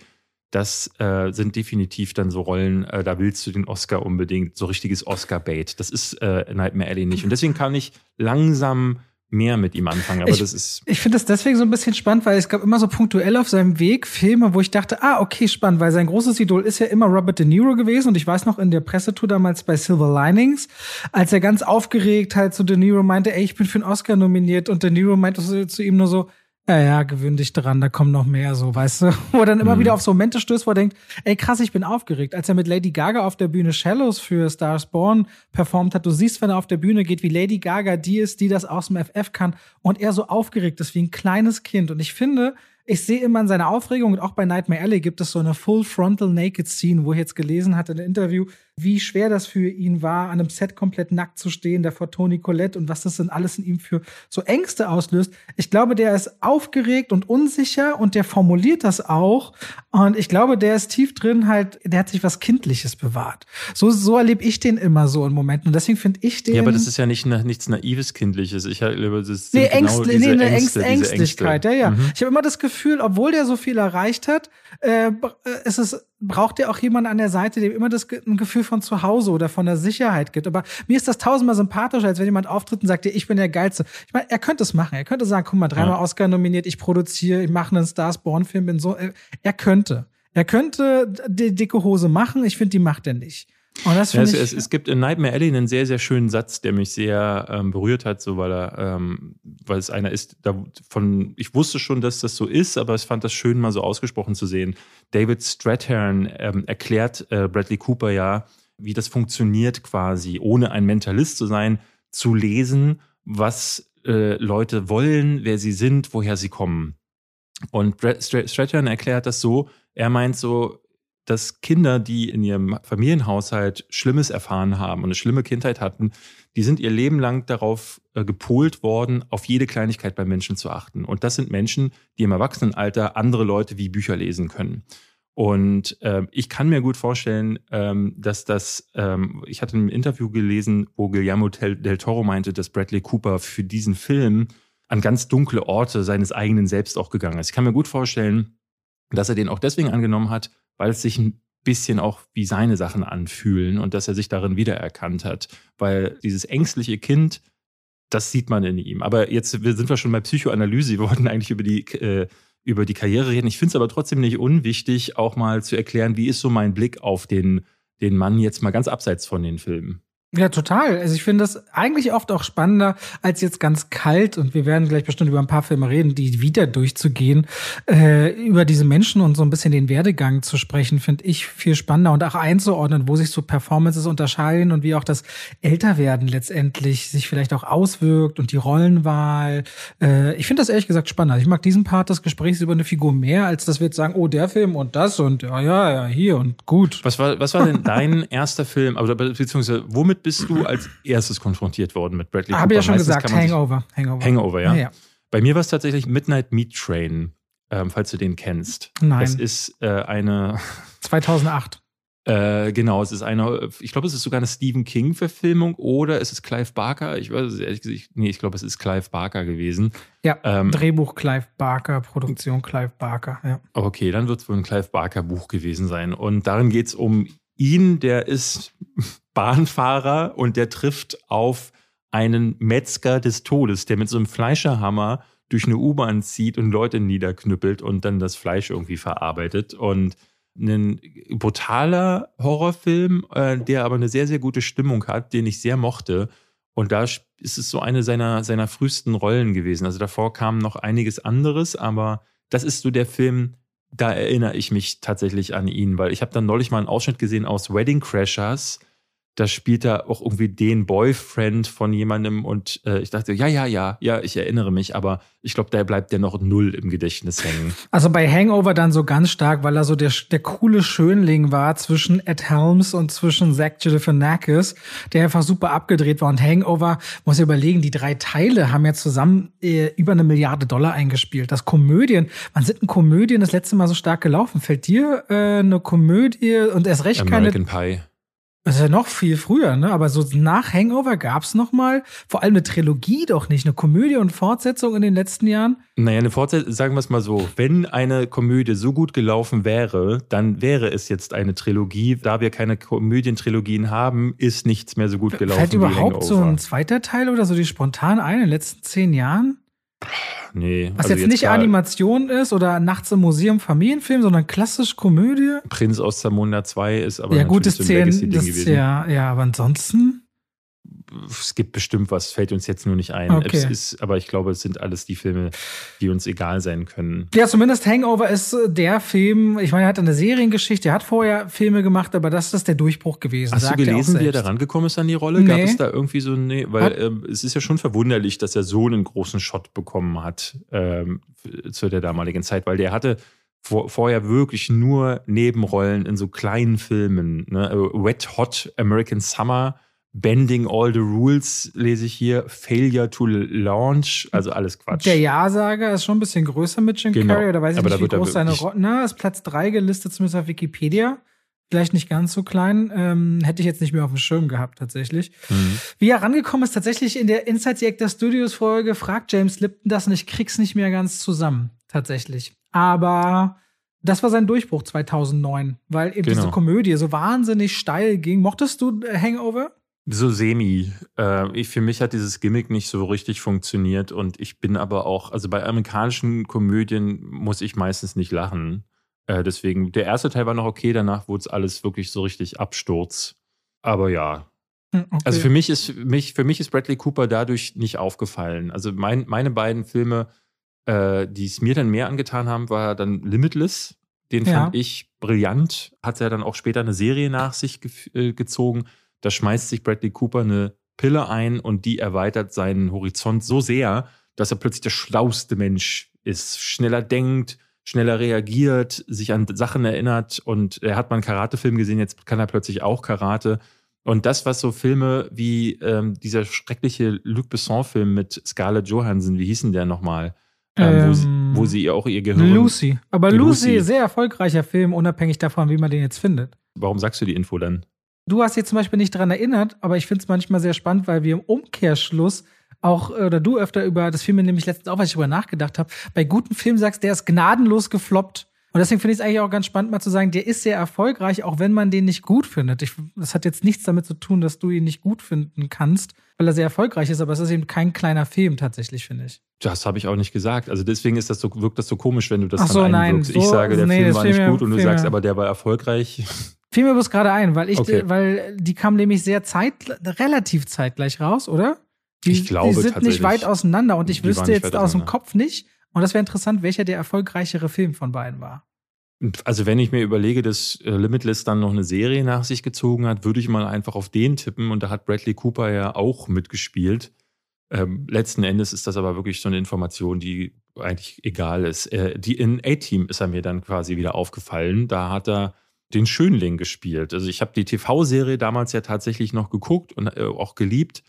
das äh, sind definitiv dann so Rollen, äh, da willst du den Oscar unbedingt, so richtiges Oscar-Bait. Das ist äh, Nightmare Alley nicht. Und deswegen kann ich langsam mehr mit ihm anfangen. Aber Ich- das ist. Ich finde das deswegen so ein bisschen spannend, weil es gab immer so punktuell auf seinem Weg Filme, wo ich dachte, ah, okay, spannend, weil sein großes Idol ist ja immer Robert De Niro gewesen und ich weiß noch in der Pressetour damals bei Silver Linings, als er ganz aufgeregt halt zu De Niro meinte, ey, ich bin für einen Oscar nominiert und De Niro meinte so, zu ihm nur so, ja, ja, gewöhn dich dran, da kommen noch mehr, so, weißt du? [LAUGHS] Wo er dann immer Mhm. wieder auf so Momente stößt, wo er denkt, ey, krass, ich bin aufgeregt. Als er mit Lady Gaga auf der Bühne Shallows für Stars Born performt hat, du siehst, wenn er auf der Bühne geht, wie Lady Gaga die ist, die das aus dem FF kann und er so aufgeregt ist wie ein kleines Kind. Und ich finde, ich sehe immer in seiner Aufregung und auch bei Nightmare Alley gibt es so eine Full Frontal Naked Scene, wo ich jetzt gelesen hatte in einem Interview, wie schwer das für ihn war, an einem Set komplett nackt zu stehen, da vor Toni Collette und was das denn alles in ihm für so Ängste auslöst. Ich glaube, der ist aufgeregt und unsicher und der formuliert das auch. Und ich glaube, der ist tief drin halt, der hat sich was Kindliches bewahrt. So, so erlebe ich den immer so in Momenten. Und deswegen finde ich den. Ja, aber das ist ja nicht na, nichts Naives, Kindliches. Ich glaube, das ist Nee, genau diese nee, eine Ängste, Ängst, Ängstlichkeit, Ängste. ja, ja. Mhm. Ich habe immer das Gefühl, obwohl der so viel erreicht hat, äh, äh, ist es, braucht er auch jemanden an der Seite, dem immer das ein Gefühl von Zuhause oder von der Sicherheit gibt. Aber mir ist das tausendmal sympathischer, als wenn jemand auftritt und sagt, ja, ich bin der Geilste. Ich meine, er könnte es machen. Er könnte sagen, guck mal, dreimal Ja. Oscar nominiert, ich produziere, ich mache einen Stars Born-Film, bin so. äh, Er könnte. Er könnte die dicke Hose machen. Ich finde, die macht er nicht. Und das Ja, es, ich. es, es gibt in Nightmare Alley einen sehr, sehr schönen Satz, der mich sehr ähm, berührt hat, so weil er, ähm, weil es einer ist, da von, ich wusste schon, dass das so ist, aber ich fand das schön, mal so ausgesprochen zu sehen. David Strathairn ähm, erklärt äh, Bradley Cooper ja, wie das funktioniert quasi, ohne ein Mentalist zu sein, zu lesen, was äh, Leute wollen, wer sie sind, woher sie kommen. Und Strachan erklärt das so, er meint so, dass Kinder, die in ihrem Familienhaushalt Schlimmes erfahren haben und eine schlimme Kindheit hatten, die sind ihr Leben lang darauf äh, gepolt worden, auf jede Kleinigkeit bei Menschen zu achten. Und das sind Menschen, die im Erwachsenenalter andere Leute wie Bücher lesen können. Und äh, ich kann mir gut vorstellen, ähm, dass das, ähm, ich hatte ein Interview gelesen, wo Guillermo del Toro meinte, dass Bradley Cooper für diesen Film an ganz dunkle Orte seines eigenen Selbst auch gegangen ist. Ich kann mir gut vorstellen, dass er den auch deswegen angenommen hat, weil es sich ein bisschen auch wie seine Sachen anfühlen und dass er sich darin wiedererkannt hat. Weil dieses ängstliche Kind, das sieht man in ihm. Aber jetzt sind wir schon bei Psychoanalyse. Wir wollten eigentlich über die, äh, über die Karriere reden. Ich finde es aber trotzdem nicht unwichtig, auch mal zu erklären, wie ist so mein Blick auf den, den Mann jetzt mal ganz abseits von den Filmen. Ja, total. Also ich finde das eigentlich oft auch spannender, als jetzt ganz kalt, und wir werden gleich bestimmt über ein paar Filme reden, die wieder durchzugehen, äh, über diese Menschen und so ein bisschen den Werdegang zu sprechen, finde ich viel spannender und auch einzuordnen, wo sich so Performances unterscheiden und wie auch das Älterwerden letztendlich sich vielleicht auch auswirkt und die Rollenwahl. Äh, ich finde das ehrlich gesagt spannender. Ich mag diesen Part des Gesprächs über eine Figur mehr, als dass wir jetzt sagen, oh, der Film und das und ja, ja, ja, hier und gut. Was war, was war denn dein [LAUGHS] erster Film, aber beziehungsweise womit bist du als erstes konfrontiert worden mit Bradley Cooper? Habe ich ja schon Meistens gesagt, Hangover. Hangover. Hangover, ja. ja. Bei mir war es tatsächlich Midnight Meat Train, ähm, falls du den kennst. Nein. Das ist äh, eine [LAUGHS] 2008. Äh, genau, es ist eine, ich glaube, es ist sogar eine Stephen King-Verfilmung oder es ist Clive Barker. Ich weiß es ehrlich gesagt, nee, ich glaube, es ist Clive Barker gewesen. Ja, ähm, Drehbuch Clive Barker, Produktion Clive Barker, ja. Okay, dann wird es wohl ein Clive Barker Buch gewesen sein. Und darin geht es um ihn, der ist [LAUGHS] Bahnfahrer und der trifft auf einen Metzger des Todes, der mit so einem Fleischerhammer durch eine U-Bahn zieht und Leute niederknüppelt und dann das Fleisch irgendwie verarbeitet. Und ein brutaler Horrorfilm, äh, der aber eine sehr, sehr gute Stimmung hat, den ich sehr mochte. Und da ist es so eine seiner, seiner frühesten Rollen gewesen. Also davor kam noch einiges anderes, aber das ist so der Film, da erinnere ich mich tatsächlich an ihn, weil ich habe dann neulich mal einen Ausschnitt gesehen aus Wedding Crashers. Da spielt er auch irgendwie den Boyfriend von jemandem und äh, ich dachte, ja, ja, ja, ja, ich erinnere mich, aber ich glaube, da bleibt der noch null im Gedächtnis hängen. [LAUGHS] Also bei Hangover dann so ganz stark, weil er so der, der coole Schönling war zwischen Ed Helms und zwischen Zach Galifianakis, der einfach super abgedreht war. Und Hangover, muss ich überlegen, die drei Teile haben ja zusammen äh, über eine Milliarde Dollar eingespielt. Das Komödien, wann sind denn Komödien das letzte Mal so stark gelaufen? Fällt dir äh, eine Komödie und erst recht American keine... Pie. Das ist ja noch viel früher, ne? Aber so nach Hangover gab's noch mal, vor allem eine Trilogie doch nicht, eine Komödie und Fortsetzung in den letzten Jahren? Naja, eine Fortsetzung, sagen wir es mal so, wenn eine Komödie so gut gelaufen wäre, dann wäre es jetzt eine Trilogie. Da wir keine Komödientrilogien haben, ist nichts mehr so gut gelaufen. Fällt überhaupt so ein zweiter Teil oder so die spontan ein in den letzten zehn Jahren? Nee. Was also jetzt, jetzt nicht Animation ist oder Nachts im Museum Familienfilm, sondern klassisch Komödie. Prinz aus Zamunda 2 ist aber ja, gut, das so ein Legacy-Ding gewesen. Ja, ja, aber ansonsten es gibt bestimmt was, fällt uns jetzt nur nicht ein. Okay. Ist, aber ich glaube, es sind alles die Filme, die uns egal sein können. Ja, zumindest Hangover ist äh, der Film, ich meine, er hat eine Seriengeschichte, er hat vorher Filme gemacht, aber das ist der Durchbruch gewesen. Hast du gelesen, wie er da rangekommen ist an die Rolle? Nee. Gab es da irgendwie so, nee, weil ähm, es ist ja schon verwunderlich, dass er so einen großen Shot bekommen hat ähm, zu der damaligen Zeit, weil der hatte vor, vorher wirklich nur Nebenrollen in so kleinen Filmen. Ne? Wet Hot American Summer Bending all the rules lese ich hier. Failure to launch, also alles Quatsch. Der Ja-Sager ist schon ein bisschen größer mit Jim genau. Carrey, oder weiß ich Aber nicht, wie groß seine Rolle. Na, ist Platz 3 gelistet, zumindest auf Wikipedia. Vielleicht nicht ganz so klein. Ähm, hätte ich jetzt nicht mehr auf dem Schirm gehabt, tatsächlich. Mhm. Wie er rangekommen ist, tatsächlich in der Inside the Actor Studios Folge fragt James Lipton das und ich krieg's nicht mehr ganz zusammen, tatsächlich. Aber das war sein Durchbruch 2009, weil eben genau. diese Komödie so wahnsinnig steil ging. Mochtest du äh, Hangover? So semi. Äh, ich, für mich hat dieses Gimmick nicht so richtig funktioniert und ich bin aber auch, also bei amerikanischen Komödien muss ich meistens nicht lachen. Äh, deswegen, der erste Teil war noch okay, danach wurde es alles wirklich so richtig Absturz. Aber ja. Hm, okay. Also für mich ist mich, für mich ist Bradley Cooper dadurch nicht aufgefallen. Also mein, meine beiden Filme, äh, die es mir dann mehr angetan haben, war dann Limitless Den ja. fand ich brillant. Hat er dann auch später eine Serie nach sich ge äh, gezogen. Da schmeißt sich Bradley Cooper eine Pille ein und die erweitert seinen Horizont so sehr, dass er plötzlich der schlauste Mensch ist, schneller denkt, schneller reagiert, sich an Sachen erinnert und er hat mal einen Karatefilm gesehen, jetzt kann er plötzlich auch Karate. Und das, was so Filme wie ähm, dieser schreckliche Luc Besson-Film mit Scarlett Johansson, wie hießen der nochmal? Ähm, wo, sie, ähm, wo sie auch ihr Gehirn. Lucy. Aber Lucy, Lucy, sehr erfolgreicher Film, unabhängig davon, wie man den jetzt findet. Warum sagst du die Info dann? Du hast jetzt zum Beispiel nicht daran erinnert, aber ich finde es manchmal sehr spannend, weil wir im Umkehrschluss auch, oder du öfter über, das fiel mir nämlich letztens auch, was ich darüber nachgedacht habe, bei guten Filmen sagst, der ist gnadenlos gefloppt. Und deswegen finde ich es eigentlich auch ganz spannend, mal zu sagen, der ist sehr erfolgreich, auch wenn man den nicht gut findet. Ich, das hat jetzt nichts damit zu tun, dass du ihn nicht gut finden kannst, weil er sehr erfolgreich ist, aber es ist eben kein kleiner Film tatsächlich, finde ich. Das habe ich auch nicht gesagt. Also deswegen ist das so, wirkt das so komisch, wenn du das Ach so, dann einwirkst. Nein, so, ich sage, der nee, Film war nicht gut und du sagst, aber der war erfolgreich. [LAUGHS] Fiel mir bloß gerade ein, weil ich, okay. weil die kam nämlich sehr zeit, relativ zeitgleich raus, oder? Die, ich glaube die sind nicht weit auseinander und ich wüsste jetzt aus dem Kopf nicht. Und das wäre interessant, welcher der erfolgreichere Film von beiden war. Also wenn ich mir überlege, dass äh, Limitless dann noch eine Serie nach sich gezogen hat, würde ich mal einfach auf den tippen. Und da hat Bradley Cooper ja auch mitgespielt. Ähm, letzten Endes ist das aber wirklich so eine Information, die eigentlich egal ist. Äh, die in A-Team ist er mir dann quasi wieder aufgefallen. Da hat er den Schönling gespielt. Also ich habe die TV-Serie damals ja tatsächlich noch geguckt und äh, auch geliebt.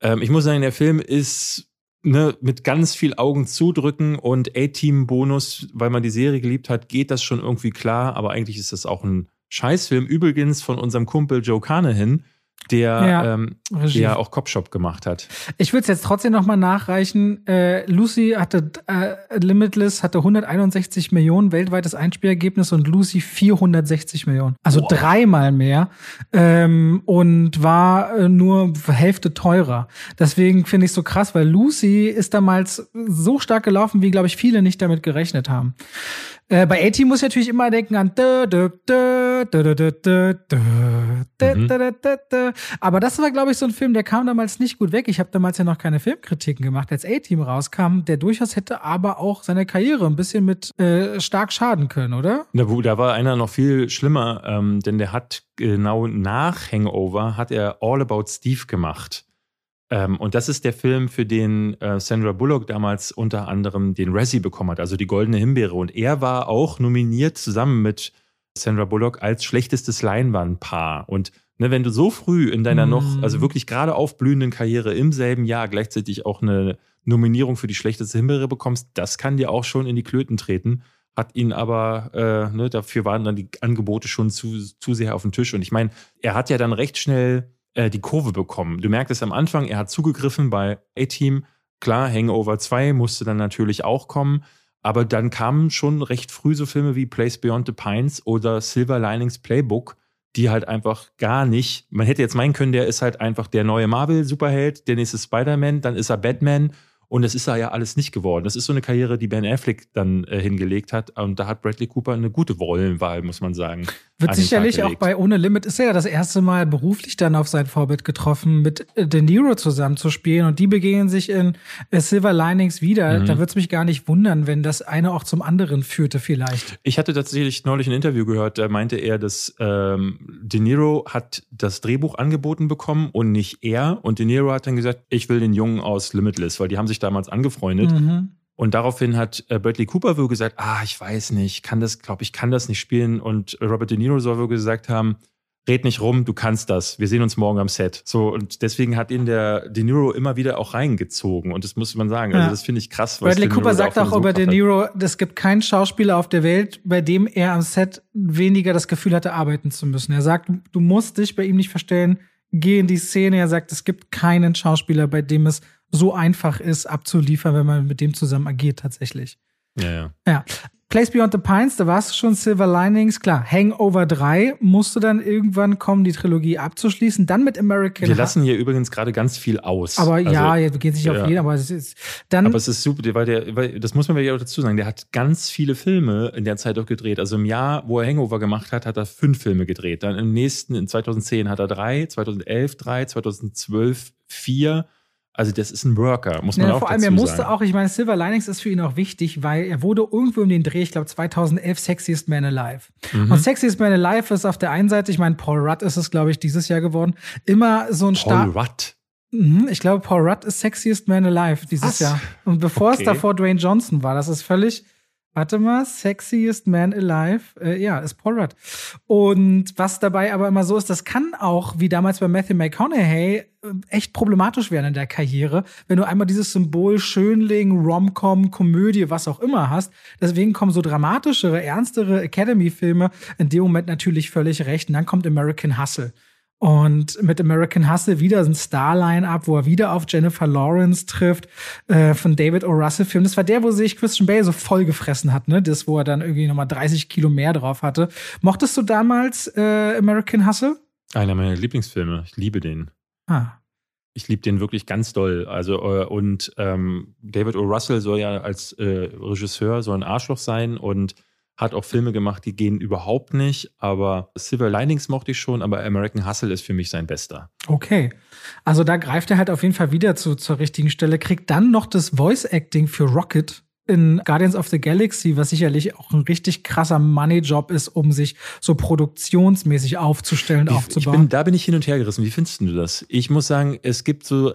Ähm, ich muss sagen, der Film ist ne, mit ganz viel Augen zudrücken und A-Team-Bonus, weil man die Serie geliebt hat, geht das schon irgendwie klar. Aber eigentlich ist das auch ein Scheißfilm. Übrigens von unserem Kumpel Joe Carnahan der ja, ähm, der auch Copshop gemacht hat. Ich würde es jetzt trotzdem noch mal nachreichen. Äh, Lucy hatte äh, Limitless hatte 161 Millionen weltweites Einspielergebnis und Lucy 460 Millionen. Also wow. dreimal mehr ähm, und war äh, nur Hälfte teurer. Deswegen finde ich es so krass, weil Lucy ist damals so stark gelaufen, wie glaube ich viele nicht damit gerechnet haben. Äh, bei A-Team muss ich natürlich immer denken an. Aber das war, glaube ich, so ein Film, der kam damals nicht gut weg. Ich habe damals ja noch keine Filmkritiken gemacht, als A-Team rauskam, der durchaus hätte aber auch seine Karriere ein bisschen mit äh, stark schaden können, oder? Da, da war einer noch viel schlimmer, ähm, denn der hat genau nach Hangover hat er All About Steve gemacht. Ähm, und das ist der Film, für den äh, Sandra Bullock damals unter anderem den Razzie bekommen hat, also die Goldene Himbeere. Und er war auch nominiert zusammen mit Sandra Bullock als schlechtestes Leinwandpaar. Und ne, wenn du so früh in deiner mm. noch, also wirklich gerade aufblühenden Karriere im selben Jahr gleichzeitig auch eine Nominierung für die schlechteste Himbeere bekommst, das kann dir auch schon in die Klöten treten. Hat ihn aber, äh, ne, dafür waren dann die Angebote schon zu, zu sehr auf dem Tisch. Und ich meine, er hat ja dann recht schnell äh, die Kurve bekommen. Du merkst es am Anfang, er hat zugegriffen bei A-Team. Klar, Hangover 2 musste dann natürlich auch kommen. Aber dann kamen schon recht früh so Filme wie Place Beyond the Pines oder Silver Linings Playbook, die halt einfach gar nicht. Man hätte jetzt meinen können, der ist halt einfach der neue Marvel-Superheld, der nächste Spider-Man, dann ist er Batman und das ist da ja alles nicht geworden. Das ist so eine Karriere, die Ben Affleck dann äh, hingelegt hat. Und da hat Bradley Cooper eine gute Rollenwahl, muss man sagen. Wird sicherlich auch bei Ohne Limit ist er ja das erste Mal beruflich dann auf sein Vorbild getroffen, mit äh, De Niro zusammen zu spielen. Und die begegnen sich in äh, Silver Linings wieder. Mhm. Da würde es mich gar nicht wundern, wenn das eine auch zum anderen führte, vielleicht. Ich hatte tatsächlich neulich ein Interview gehört, da meinte er, dass ähm, De Niro hat das Drehbuch angeboten bekommen und nicht er. Und De Niro hat dann gesagt, ich will den Jungen aus Limitless, weil die haben sich sich damals angefreundet. Mhm. Und daraufhin hat äh, Bradley Cooper wohl gesagt, ah, ich weiß nicht, kann das, glaube ich, kann das nicht spielen. Und Robert De Niro soll wohl gesagt haben, red nicht rum, du kannst das. Wir sehen uns morgen am Set. So, und deswegen hat ihn der De Niro immer wieder auch reingezogen. Und das muss man sagen. Also, das finde ich krass. Was Bradley Cooper sagt auch über De Niro, es gibt keinen Schauspieler auf der Welt, bei dem er am Set weniger das Gefühl hatte, arbeiten zu müssen. Er sagt, du musst dich bei ihm nicht verstellen, geh in die Szene. Er sagt, es gibt keinen Schauspieler, bei dem es so einfach ist, abzuliefern, wenn man mit dem zusammen agiert, tatsächlich. Ja, ja. Ja. Place Beyond the Pines, da warst du schon Silver Linings, klar. Hangover 3 musste dann irgendwann kommen, die Trilogie abzuschließen. Dann mit American Wir lassen hier übrigens gerade ganz viel aus. Aber also, ja, wir gehen nicht auf jeden, aber es ist dann. Aber es ist super, weil der, weil, das muss man ja auch dazu sagen, der hat ganz viele Filme in der Zeit auch gedreht. Also im Jahr, wo er Hangover gemacht hat, hat er fünf Filme gedreht. Dann im nächsten, in 2010 hat er drei, 2011 drei, 2012 vier Also das ist ein Worker, muss man ja, auch Vor allem, er musste sagen. auch, ich meine, Silver Linings ist für ihn auch wichtig, weil er wurde irgendwo in den Dreh, ich glaube 2011, Sexiest Man Alive. Mhm. Und Sexiest Man Alive ist auf der einen Seite, ich meine, Paul Rudd ist es, glaube ich, dieses Jahr geworden, immer so ein Paul Rudd? Mhm, ich glaube, Paul Rudd ist Sexiest Man Alive dieses Was? Jahr. Und bevor okay. es davor Dwayne Johnson war, das ist völlig Warte mal, Sexiest Man Alive. Äh, ja, ist Paul Rudd. Und was dabei aber immer so ist, das kann auch, wie damals bei Matthew McConaughey, äh, echt problematisch werden in der Karriere, wenn du einmal dieses Symbol Schönling, Romcom, Komödie, was auch immer hast. Deswegen kommen so dramatischere, ernstere Academy-Filme in dem Moment natürlich völlig recht. Und dann kommt American Hustle. Und mit American Hustle wieder ein Star-Line-Up, wo er wieder auf Jennifer Lawrence trifft, äh, von David O. Russell-Film. Das war der, wo sich Christian Bale so voll gefressen hat, ne? Das, wo er dann irgendwie nochmal 30 Kilo mehr drauf hatte. Mochtest du damals äh, American Hustle? Einer meiner Lieblingsfilme. Ich liebe den. Ah. Ich liebe den wirklich ganz doll. Also, äh, und ähm, David O. Russell soll ja als äh, Regisseur so ein Arschloch sein und hat auch Filme gemacht, die gehen überhaupt nicht. Aber Silver Linings mochte ich schon, aber American Hustle ist für mich sein bester. Okay. Also da greift er halt auf jeden Fall wieder zu, zur richtigen Stelle, kriegt dann noch das Voice Acting für Rocket in Guardians of the Galaxy, was sicherlich auch ein richtig krasser Money-Job ist, um sich so produktionsmäßig aufzustellen, ich, aufzubauen. Ich bin, da bin ich hin und her gerissen. Wie findest du das? Ich muss sagen, es gibt so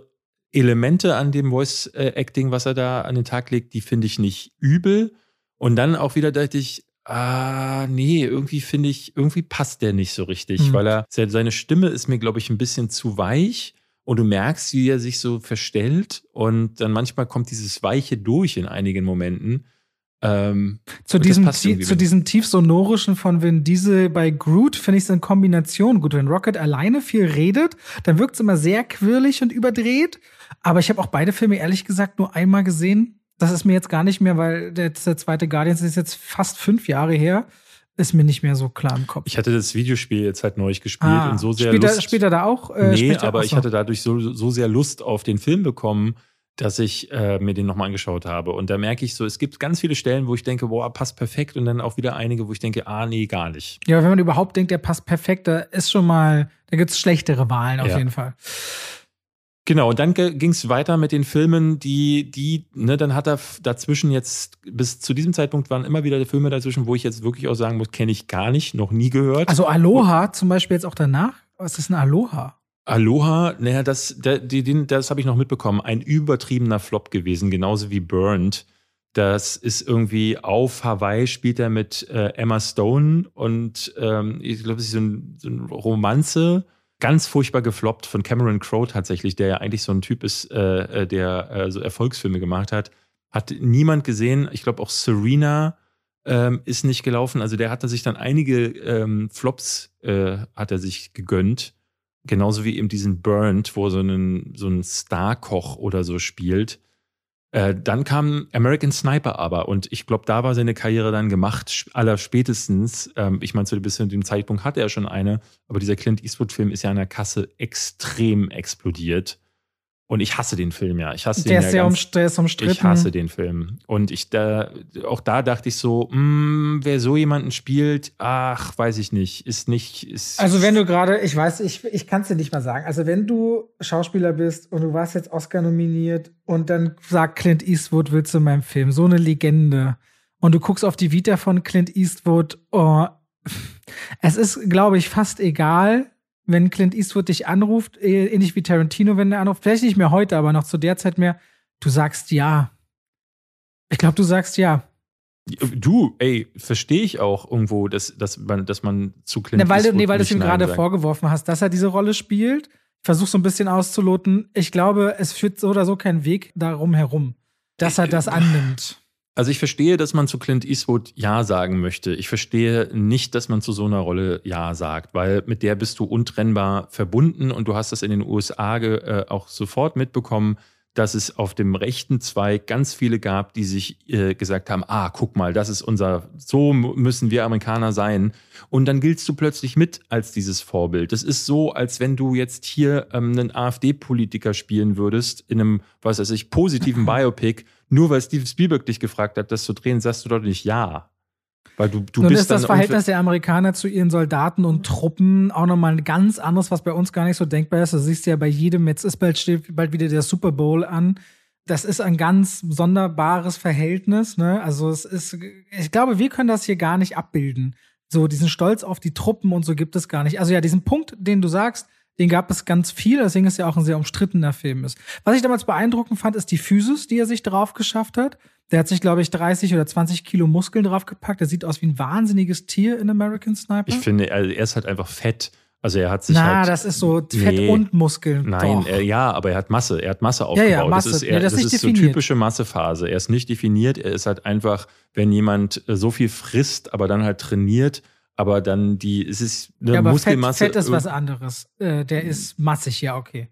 Elemente an dem Voice-Acting, was er da an den Tag legt, die finde ich nicht übel. Und dann auch wieder dachte ich, Ah, nee, irgendwie finde ich, irgendwie passt der nicht so richtig, mhm. weil er, seine Stimme ist mir, glaube ich, ein bisschen zu weich und du merkst, wie er sich so verstellt und dann manchmal kommt dieses Weiche durch in einigen Momenten. Ähm, zu, diesem, zu diesem tief sonorischen von Vin Diesel bei Groot finde ich es in Kombination gut. Wenn Rocket alleine viel redet, dann wirkt es immer sehr quirlig und überdreht. Aber ich habe auch beide Filme ehrlich gesagt nur einmal gesehen das ist mir jetzt gar nicht mehr, weil der, der zweite Guardians ist jetzt fast fünf Jahre her ist mir nicht mehr so klar im Kopf. Ich hatte das Videospiel jetzt halt neu gespielt ah, und so sehr spielt Lust. Er, spielt er da auch? Äh, nee, aber ich hatte dadurch so, so sehr Lust auf den Film bekommen, dass ich äh, mir den nochmal angeschaut habe. Und da merke ich so, es gibt ganz viele Stellen, wo ich denke, boah, passt perfekt. Und dann auch wieder einige, wo ich denke, ah, nee, gar nicht. Ja, wenn man überhaupt denkt, der passt perfekt, da ist schon mal, da gibt es schlechtere Wahlen auf ja. jeden Fall. Genau, und dann ging es weiter mit den Filmen, die, die, ne, dann hat er dazwischen jetzt, bis zu diesem Zeitpunkt waren immer wieder Filme dazwischen, wo ich jetzt wirklich auch sagen muss, kenne ich gar nicht, noch nie gehört. Also Aloha zum Beispiel jetzt auch danach? Was ist ein Aloha? Aloha, naja, das, der, die, den, das habe ich noch mitbekommen. Ein übertriebener Flop gewesen, genauso wie Burned. Das ist irgendwie auf Hawaii spielt er mit äh, Emma Stone und ähm, ich glaube, es ist so, ein, so eine Romanze ganz furchtbar gefloppt von Cameron Crowe tatsächlich, der ja eigentlich so ein Typ ist, äh, äh, der äh, so Erfolgsfilme gemacht hat. Hat niemand gesehen. Ich glaube auch Serena ähm, ist nicht gelaufen. Also der hatte sich dann einige ähm, Flops äh, hat er sich gegönnt. Genauso wie eben diesen Burnt, wo so ein, so ein Star-Koch oder so spielt. Äh, dann kam American Sniper aber und ich glaube, da war seine Karriere dann gemacht, aller spätestens. Ähm, ich meine, zu dem Zeitpunkt hatte er schon eine, aber dieser Clint Eastwood-Film ist ja an der Kasse extrem explodiert. Und ich hasse den Film ja. Ich hasse der den ist ja ganz, um, der ist umstritten. Ich hasse den Film. Und ich da, auch da dachte ich so, mh, hm, wer so jemanden spielt, ach, weiß ich nicht, ist nicht. Ist also wenn du gerade, ich weiß, ich, ich kann es dir nicht mal sagen. Also wenn du Schauspieler bist und du warst jetzt Oscar nominiert und dann sagt Clint Eastwood, willst du in meinem Film, so eine Legende. Und du guckst auf die Vita von Clint Eastwood, oh, es ist, glaube ich, fast egal, wenn Clint Eastwood dich anruft, äh, ähnlich wie Tarantino, wenn er anruft, vielleicht nicht mehr heute, aber noch zu der Zeit mehr, du sagst ja. Ich glaube, du sagst ja. Du, ey, verstehe ich auch irgendwo, dass, dass, man, dass man zu Clint ne, weil, Eastwood Nee, weil du es ihm gerade vorgeworfen hast, dass er diese Rolle spielt. Ich versuche so ein bisschen auszuloten. Ich glaube, es führt so oder so keinen Weg darum herum, dass er das annimmt. Also ich verstehe, dass man zu Clint Eastwood Ja sagen möchte. Ich verstehe nicht, dass man zu so einer Rolle Ja sagt, weil mit der bist du untrennbar verbunden und du hast das in den USA äh, auch sofort mitbekommen, dass es auf dem rechten Zweig ganz viele gab, die sich äh, gesagt haben, ah, guck mal, das ist unser, so müssen wir Amerikaner sein. Und dann giltst du plötzlich mit als dieses Vorbild. Das ist so, als wenn du jetzt hier ähm, einen AfD-Politiker spielen würdest in einem, was weiß ich, positiven [LAUGHS] Biopic nur weil Steven Spielberg dich gefragt hat, das zu drehen, sagst du doch nicht ja. Weil du, du Nun bist ist das Verhältnis der Amerikaner zu ihren Soldaten und Truppen auch nochmal ein ganz anderes, was bei uns gar nicht so denkbar ist. Das siehst du ja bei jedem, jetzt ist bald, steht bald wieder der Super Bowl an. Das ist ein ganz sonderbares Verhältnis. Ne? Also es ist, ich glaube, wir können das hier gar nicht abbilden. So diesen Stolz auf die Truppen und so gibt es gar nicht. Also ja, diesen Punkt, den du sagst, den gab es ganz viel, deswegen ist ja auch ein sehr umstrittener Film ist. Was ich damals beeindruckend fand, ist die Physis, die er sich drauf geschafft hat. Der hat sich, glaube ich, 30 oder 20 Kilo Muskeln draufgepackt. Der sieht aus wie ein wahnsinniges Tier in American Sniper. Ich finde, er, er ist halt einfach fett. Also er hat sich Na, halt. das ist so Fett Nee. und Muskeln. Nein, er, ja, aber er hat Masse. Er hat Masse Ja, aufgebaut. ja, Masse. Das ist, Nee, er, das das ist ist so typische Massephase. Er ist nicht definiert. Er ist halt einfach, wenn jemand äh, so viel frisst, aber dann halt trainiert, aber dann die, es ist eine ja, aber Fett, Muskelmasse. Fett ist was anderes. Äh, der ist massig, ja, okay.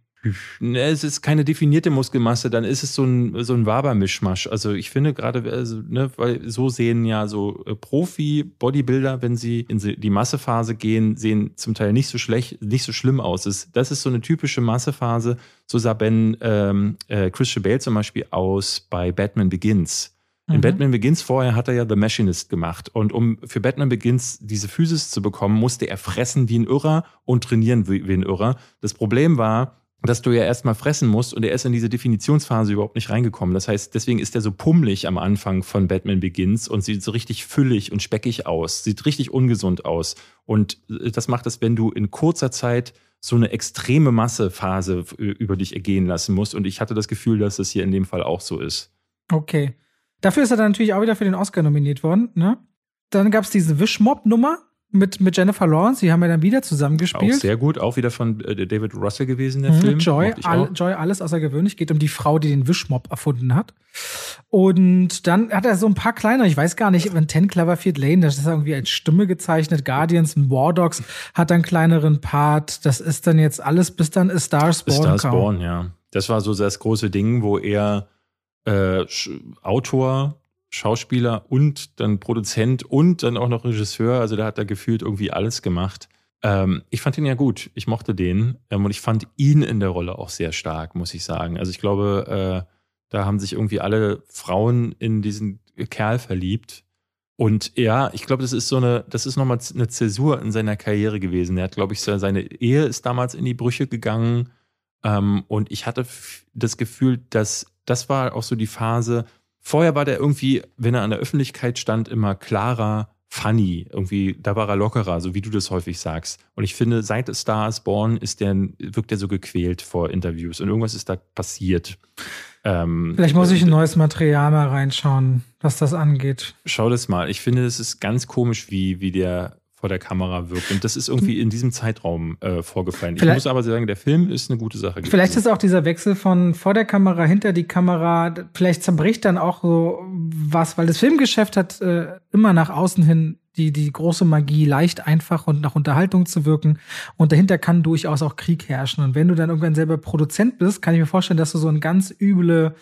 Ne, es ist keine definierte Muskelmasse, dann ist es so ein, so ein Wabermischmasch. Also ich finde gerade, also, ne, weil so sehen ja so äh, Profi-Bodybuilder, wenn sie in die Massephase gehen, sehen zum Teil nicht so schlecht, nicht so schlimm aus. Das ist so eine typische Massephase. So sah Ben ähm, äh, Christian Bale zum Beispiel aus bei Batman Begins. In Mhm. Batman Begins vorher hat er ja The Machinist gemacht. Und um für Batman Begins diese Physis zu bekommen, musste er fressen wie ein Irrer und trainieren wie, ein Irrer. Das Problem war, dass du ja erstmal fressen musst und er ist in diese Definitionsphase überhaupt nicht reingekommen. Das heißt, deswegen ist er so pummelig am Anfang von Batman Begins und sieht so richtig füllig und speckig aus, sieht richtig ungesund aus. Und äh, das macht es, wenn du in kurzer Zeit so eine extreme Massephase äh, über dich ergehen lassen musst. Und ich hatte das Gefühl, dass das hier in dem Fall auch so ist. Okay. Dafür ist er dann natürlich auch wieder für den Oscar nominiert worden, ne? Dann gab es diese Wischmob-Nummer mit, mit Jennifer Lawrence, die haben ja dann wieder Auch zusammengespielt. sehr gut, auch wieder von äh, David Russell gewesen, der Mhm, Film. Joy, all, auch. Joy, alles außergewöhnlich. Geht um die Frau, die den Wischmob erfunden hat. Und dann hat er so ein paar kleine, ich weiß gar nicht, ein Ten Cloverfield Lane, das ist irgendwie als Stimme gezeichnet. Guardians und War Dogs hat einen kleineren Part. Das ist dann jetzt alles, bis dann A Star Spawn Star kam. Born, ja. Das war so das große Ding, wo er äh, Autor, Schauspieler und dann Produzent und dann auch noch Regisseur, also da hat er gefühlt irgendwie alles gemacht. Ähm, ich fand ihn ja gut, ich mochte den ähm, und ich fand ihn in der Rolle auch sehr stark, muss ich sagen. Also ich glaube, äh, da haben sich irgendwie alle Frauen in diesen Kerl verliebt. Und ja, ich glaube, das ist so eine, das ist nochmal eine Zäsur in seiner Karriere gewesen. Er hat, glaube ich, seine Ehe ist damals in die Brüche gegangen. Ähm, und ich hatte das Gefühl, dass das war auch so die Phase. Vorher war der irgendwie, wenn er an der Öffentlichkeit stand, immer klarer, funny. Irgendwie, da war er lockerer, so wie du das häufig sagst. Und ich finde, seit Star is Born ist der, wirkt er so gequält vor Interviews. Und irgendwas ist da passiert. Ähm, Vielleicht muss ich ein neues Material mal reinschauen, was das angeht. Schau das mal. Ich finde, es ist ganz komisch, wie, wie der vor der Kamera wirkt. Und das ist irgendwie in diesem Zeitraum äh, vorgefallen. Ich Vielleicht- muss aber sagen, der Film ist eine gute Sache. gewesen. Vielleicht ist auch dieser Wechsel von vor der Kamera, hinter die Kamera, vielleicht zerbricht dann auch so was, weil das Filmgeschäft hat äh, immer nach außen hin die, die große Magie, leicht, einfach und nach Unterhaltung zu wirken. Und dahinter kann durchaus auch Krieg herrschen. Und wenn du dann irgendwann selber Produzent bist, kann ich mir vorstellen, dass du so eine ganz üble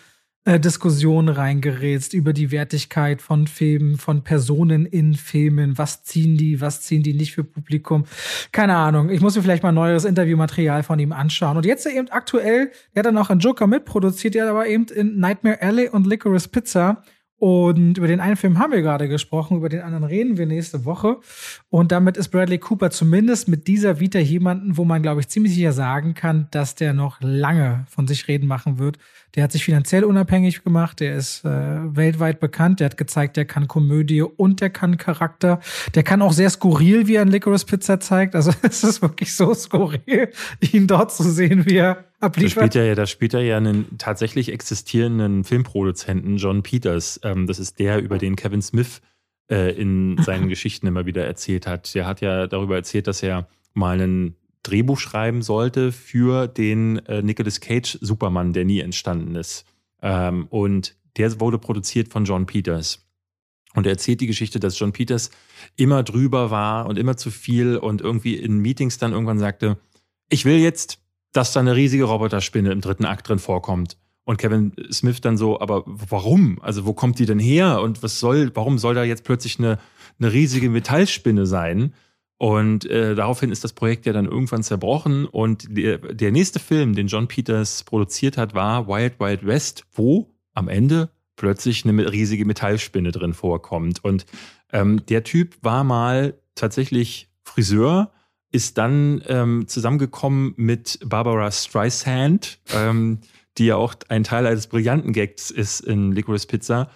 äh, Diskussion reingerätst über die Wertigkeit von Filmen, von Personen in Filmen. Was ziehen die, was ziehen die nicht für Publikum? Keine Ahnung. Ich muss mir vielleicht mal neues Interviewmaterial von ihm anschauen. Und jetzt eben aktuell, der hat dann auch einen Joker mitproduziert, der aber eben in Nightmare Alley und Licorice Pizza. Und über den einen Film haben wir gerade gesprochen, über den anderen reden wir nächste Woche. Und damit ist Bradley Cooper zumindest mit dieser Vita jemanden, wo man, glaube ich, ziemlich sicher sagen kann, dass der noch lange von sich reden machen wird. Der hat sich finanziell unabhängig gemacht, der ist äh, weltweit bekannt, der hat gezeigt, der kann Komödie und der kann Charakter. Der kann auch sehr skurril, wie er in Licorice Pizza zeigt. Also [LAUGHS] es ist wirklich so skurril, ihn dort zu sehen, wie er Da abliefert. spielt er ja, da spielt er ja einen tatsächlich existierenden Filmproduzenten, John Peters. Ähm, das ist der, über den Kevin Smith äh, in seinen [LAUGHS] Geschichten immer wieder erzählt hat. Der hat ja darüber erzählt, dass er mal ein Drehbuch schreiben sollte für den äh, Nicolas Cage Superman, der nie entstanden ist. Ähm, und der wurde produziert von John Peters. Und er erzählt die Geschichte, dass John Peters immer drüber war und immer zu viel und irgendwie in Meetings dann irgendwann sagte, ich will jetzt, dass da eine riesige Roboterspinne im dritten Akt drin vorkommt. Und Kevin Smith dann so, aber warum? Also wo kommt die denn her? Und was soll, warum soll da jetzt plötzlich eine, eine riesige Metallspinne sein? Und äh, daraufhin ist das Projekt ja dann irgendwann zerbrochen. Und der, der nächste Film, den John Peters produziert hat, war Wild Wild West, wo am Ende plötzlich eine riesige Metallspinne drin vorkommt. Und ähm, der Typ war mal tatsächlich Friseur, ist dann ähm, zusammengekommen mit Barbara Streisand, ähm, die ja auch ein Teil eines brillanten Gags ist in Licorice Pizza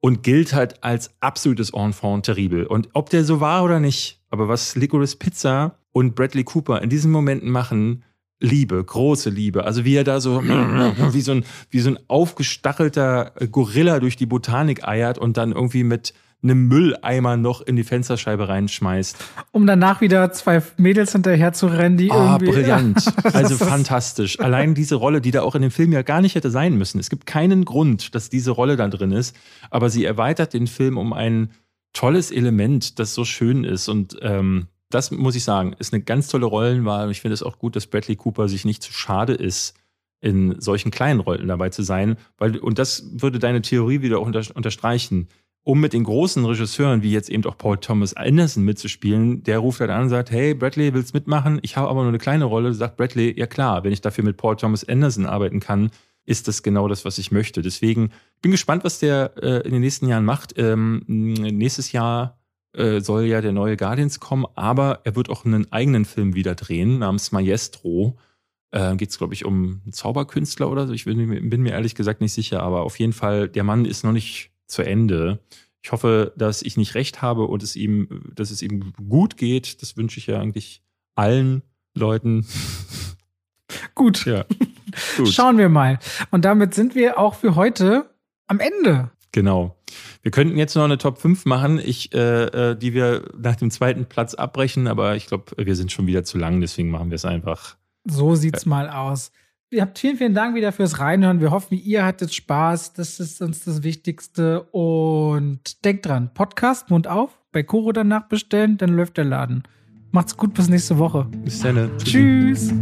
und gilt halt als absolutes Enfant terrible. Und ob der so war oder nicht, aber was Licorice Pizza und Bradley Cooper in diesen Momenten machen, Liebe, große Liebe. Also wie er da so [CLEARS THROAT] wie so ein, wie so ein aufgestachelter Gorilla durch die Botanik eiert und dann irgendwie mit einem Mülleimer noch in die Fensterscheibe reinschmeißt. Um danach wieder zwei Mädels hinterher zu rennen, die Ah, irgendwie. brillant. [LAUGHS] Also fantastisch. Allein diese Rolle, die da auch in dem Film ja gar nicht hätte sein müssen. Es gibt keinen Grund, dass diese Rolle da drin ist, aber sie erweitert den Film um ein tolles Element, das so schön ist. Und ähm, das muss ich sagen, ist eine ganz tolle Rollenwahl. Und ich finde es auch gut, dass Bradley Cooper sich nicht zu schade ist, in solchen kleinen Rollen dabei zu sein. Weil, und das würde deine Theorie wieder auch unter, unterstreichen um mit den großen Regisseuren, wie jetzt eben auch Paul Thomas Anderson mitzuspielen, der ruft halt an und sagt, hey, Bradley, willst mitmachen? Ich habe aber nur eine kleine Rolle. Sagt Bradley, ja klar, wenn ich dafür mit Paul Thomas Anderson arbeiten kann, ist das genau das, was ich möchte. Deswegen bin gespannt, was der äh, in den nächsten Jahren macht. Ähm, nächstes Jahr äh, soll ja der neue Guardians kommen, aber er wird auch einen eigenen Film wieder drehen, namens Maestro. Äh, Geht es, glaube ich, um einen Zauberkünstler oder so. Ich bin, bin mir ehrlich gesagt nicht sicher, aber auf jeden Fall, der Mann ist noch nicht zu Ende. Ich hoffe, dass ich nicht recht habe und es ihm, dass es ihm gut geht. Das wünsche ich ja eigentlich allen Leuten. Gut. Ja. Gut. Schauen wir mal. Und damit sind wir auch für heute am Ende. Genau. Wir könnten jetzt noch eine Top 5 machen, ich, äh, äh, die wir nach dem zweiten Platz abbrechen, aber ich glaube, wir sind schon wieder zu lang, deswegen machen wir es einfach. So sieht's mal aus. Ihr habt vielen, vielen Dank wieder fürs Reinhören. Wir hoffen, ihr hattet Spaß. Das ist uns das Wichtigste. Und denkt dran, Podcast, Mund auf, bei Koro danach bestellen, dann läuft der Laden. Macht's gut, bis nächste Woche. Bis dann. Tschüss.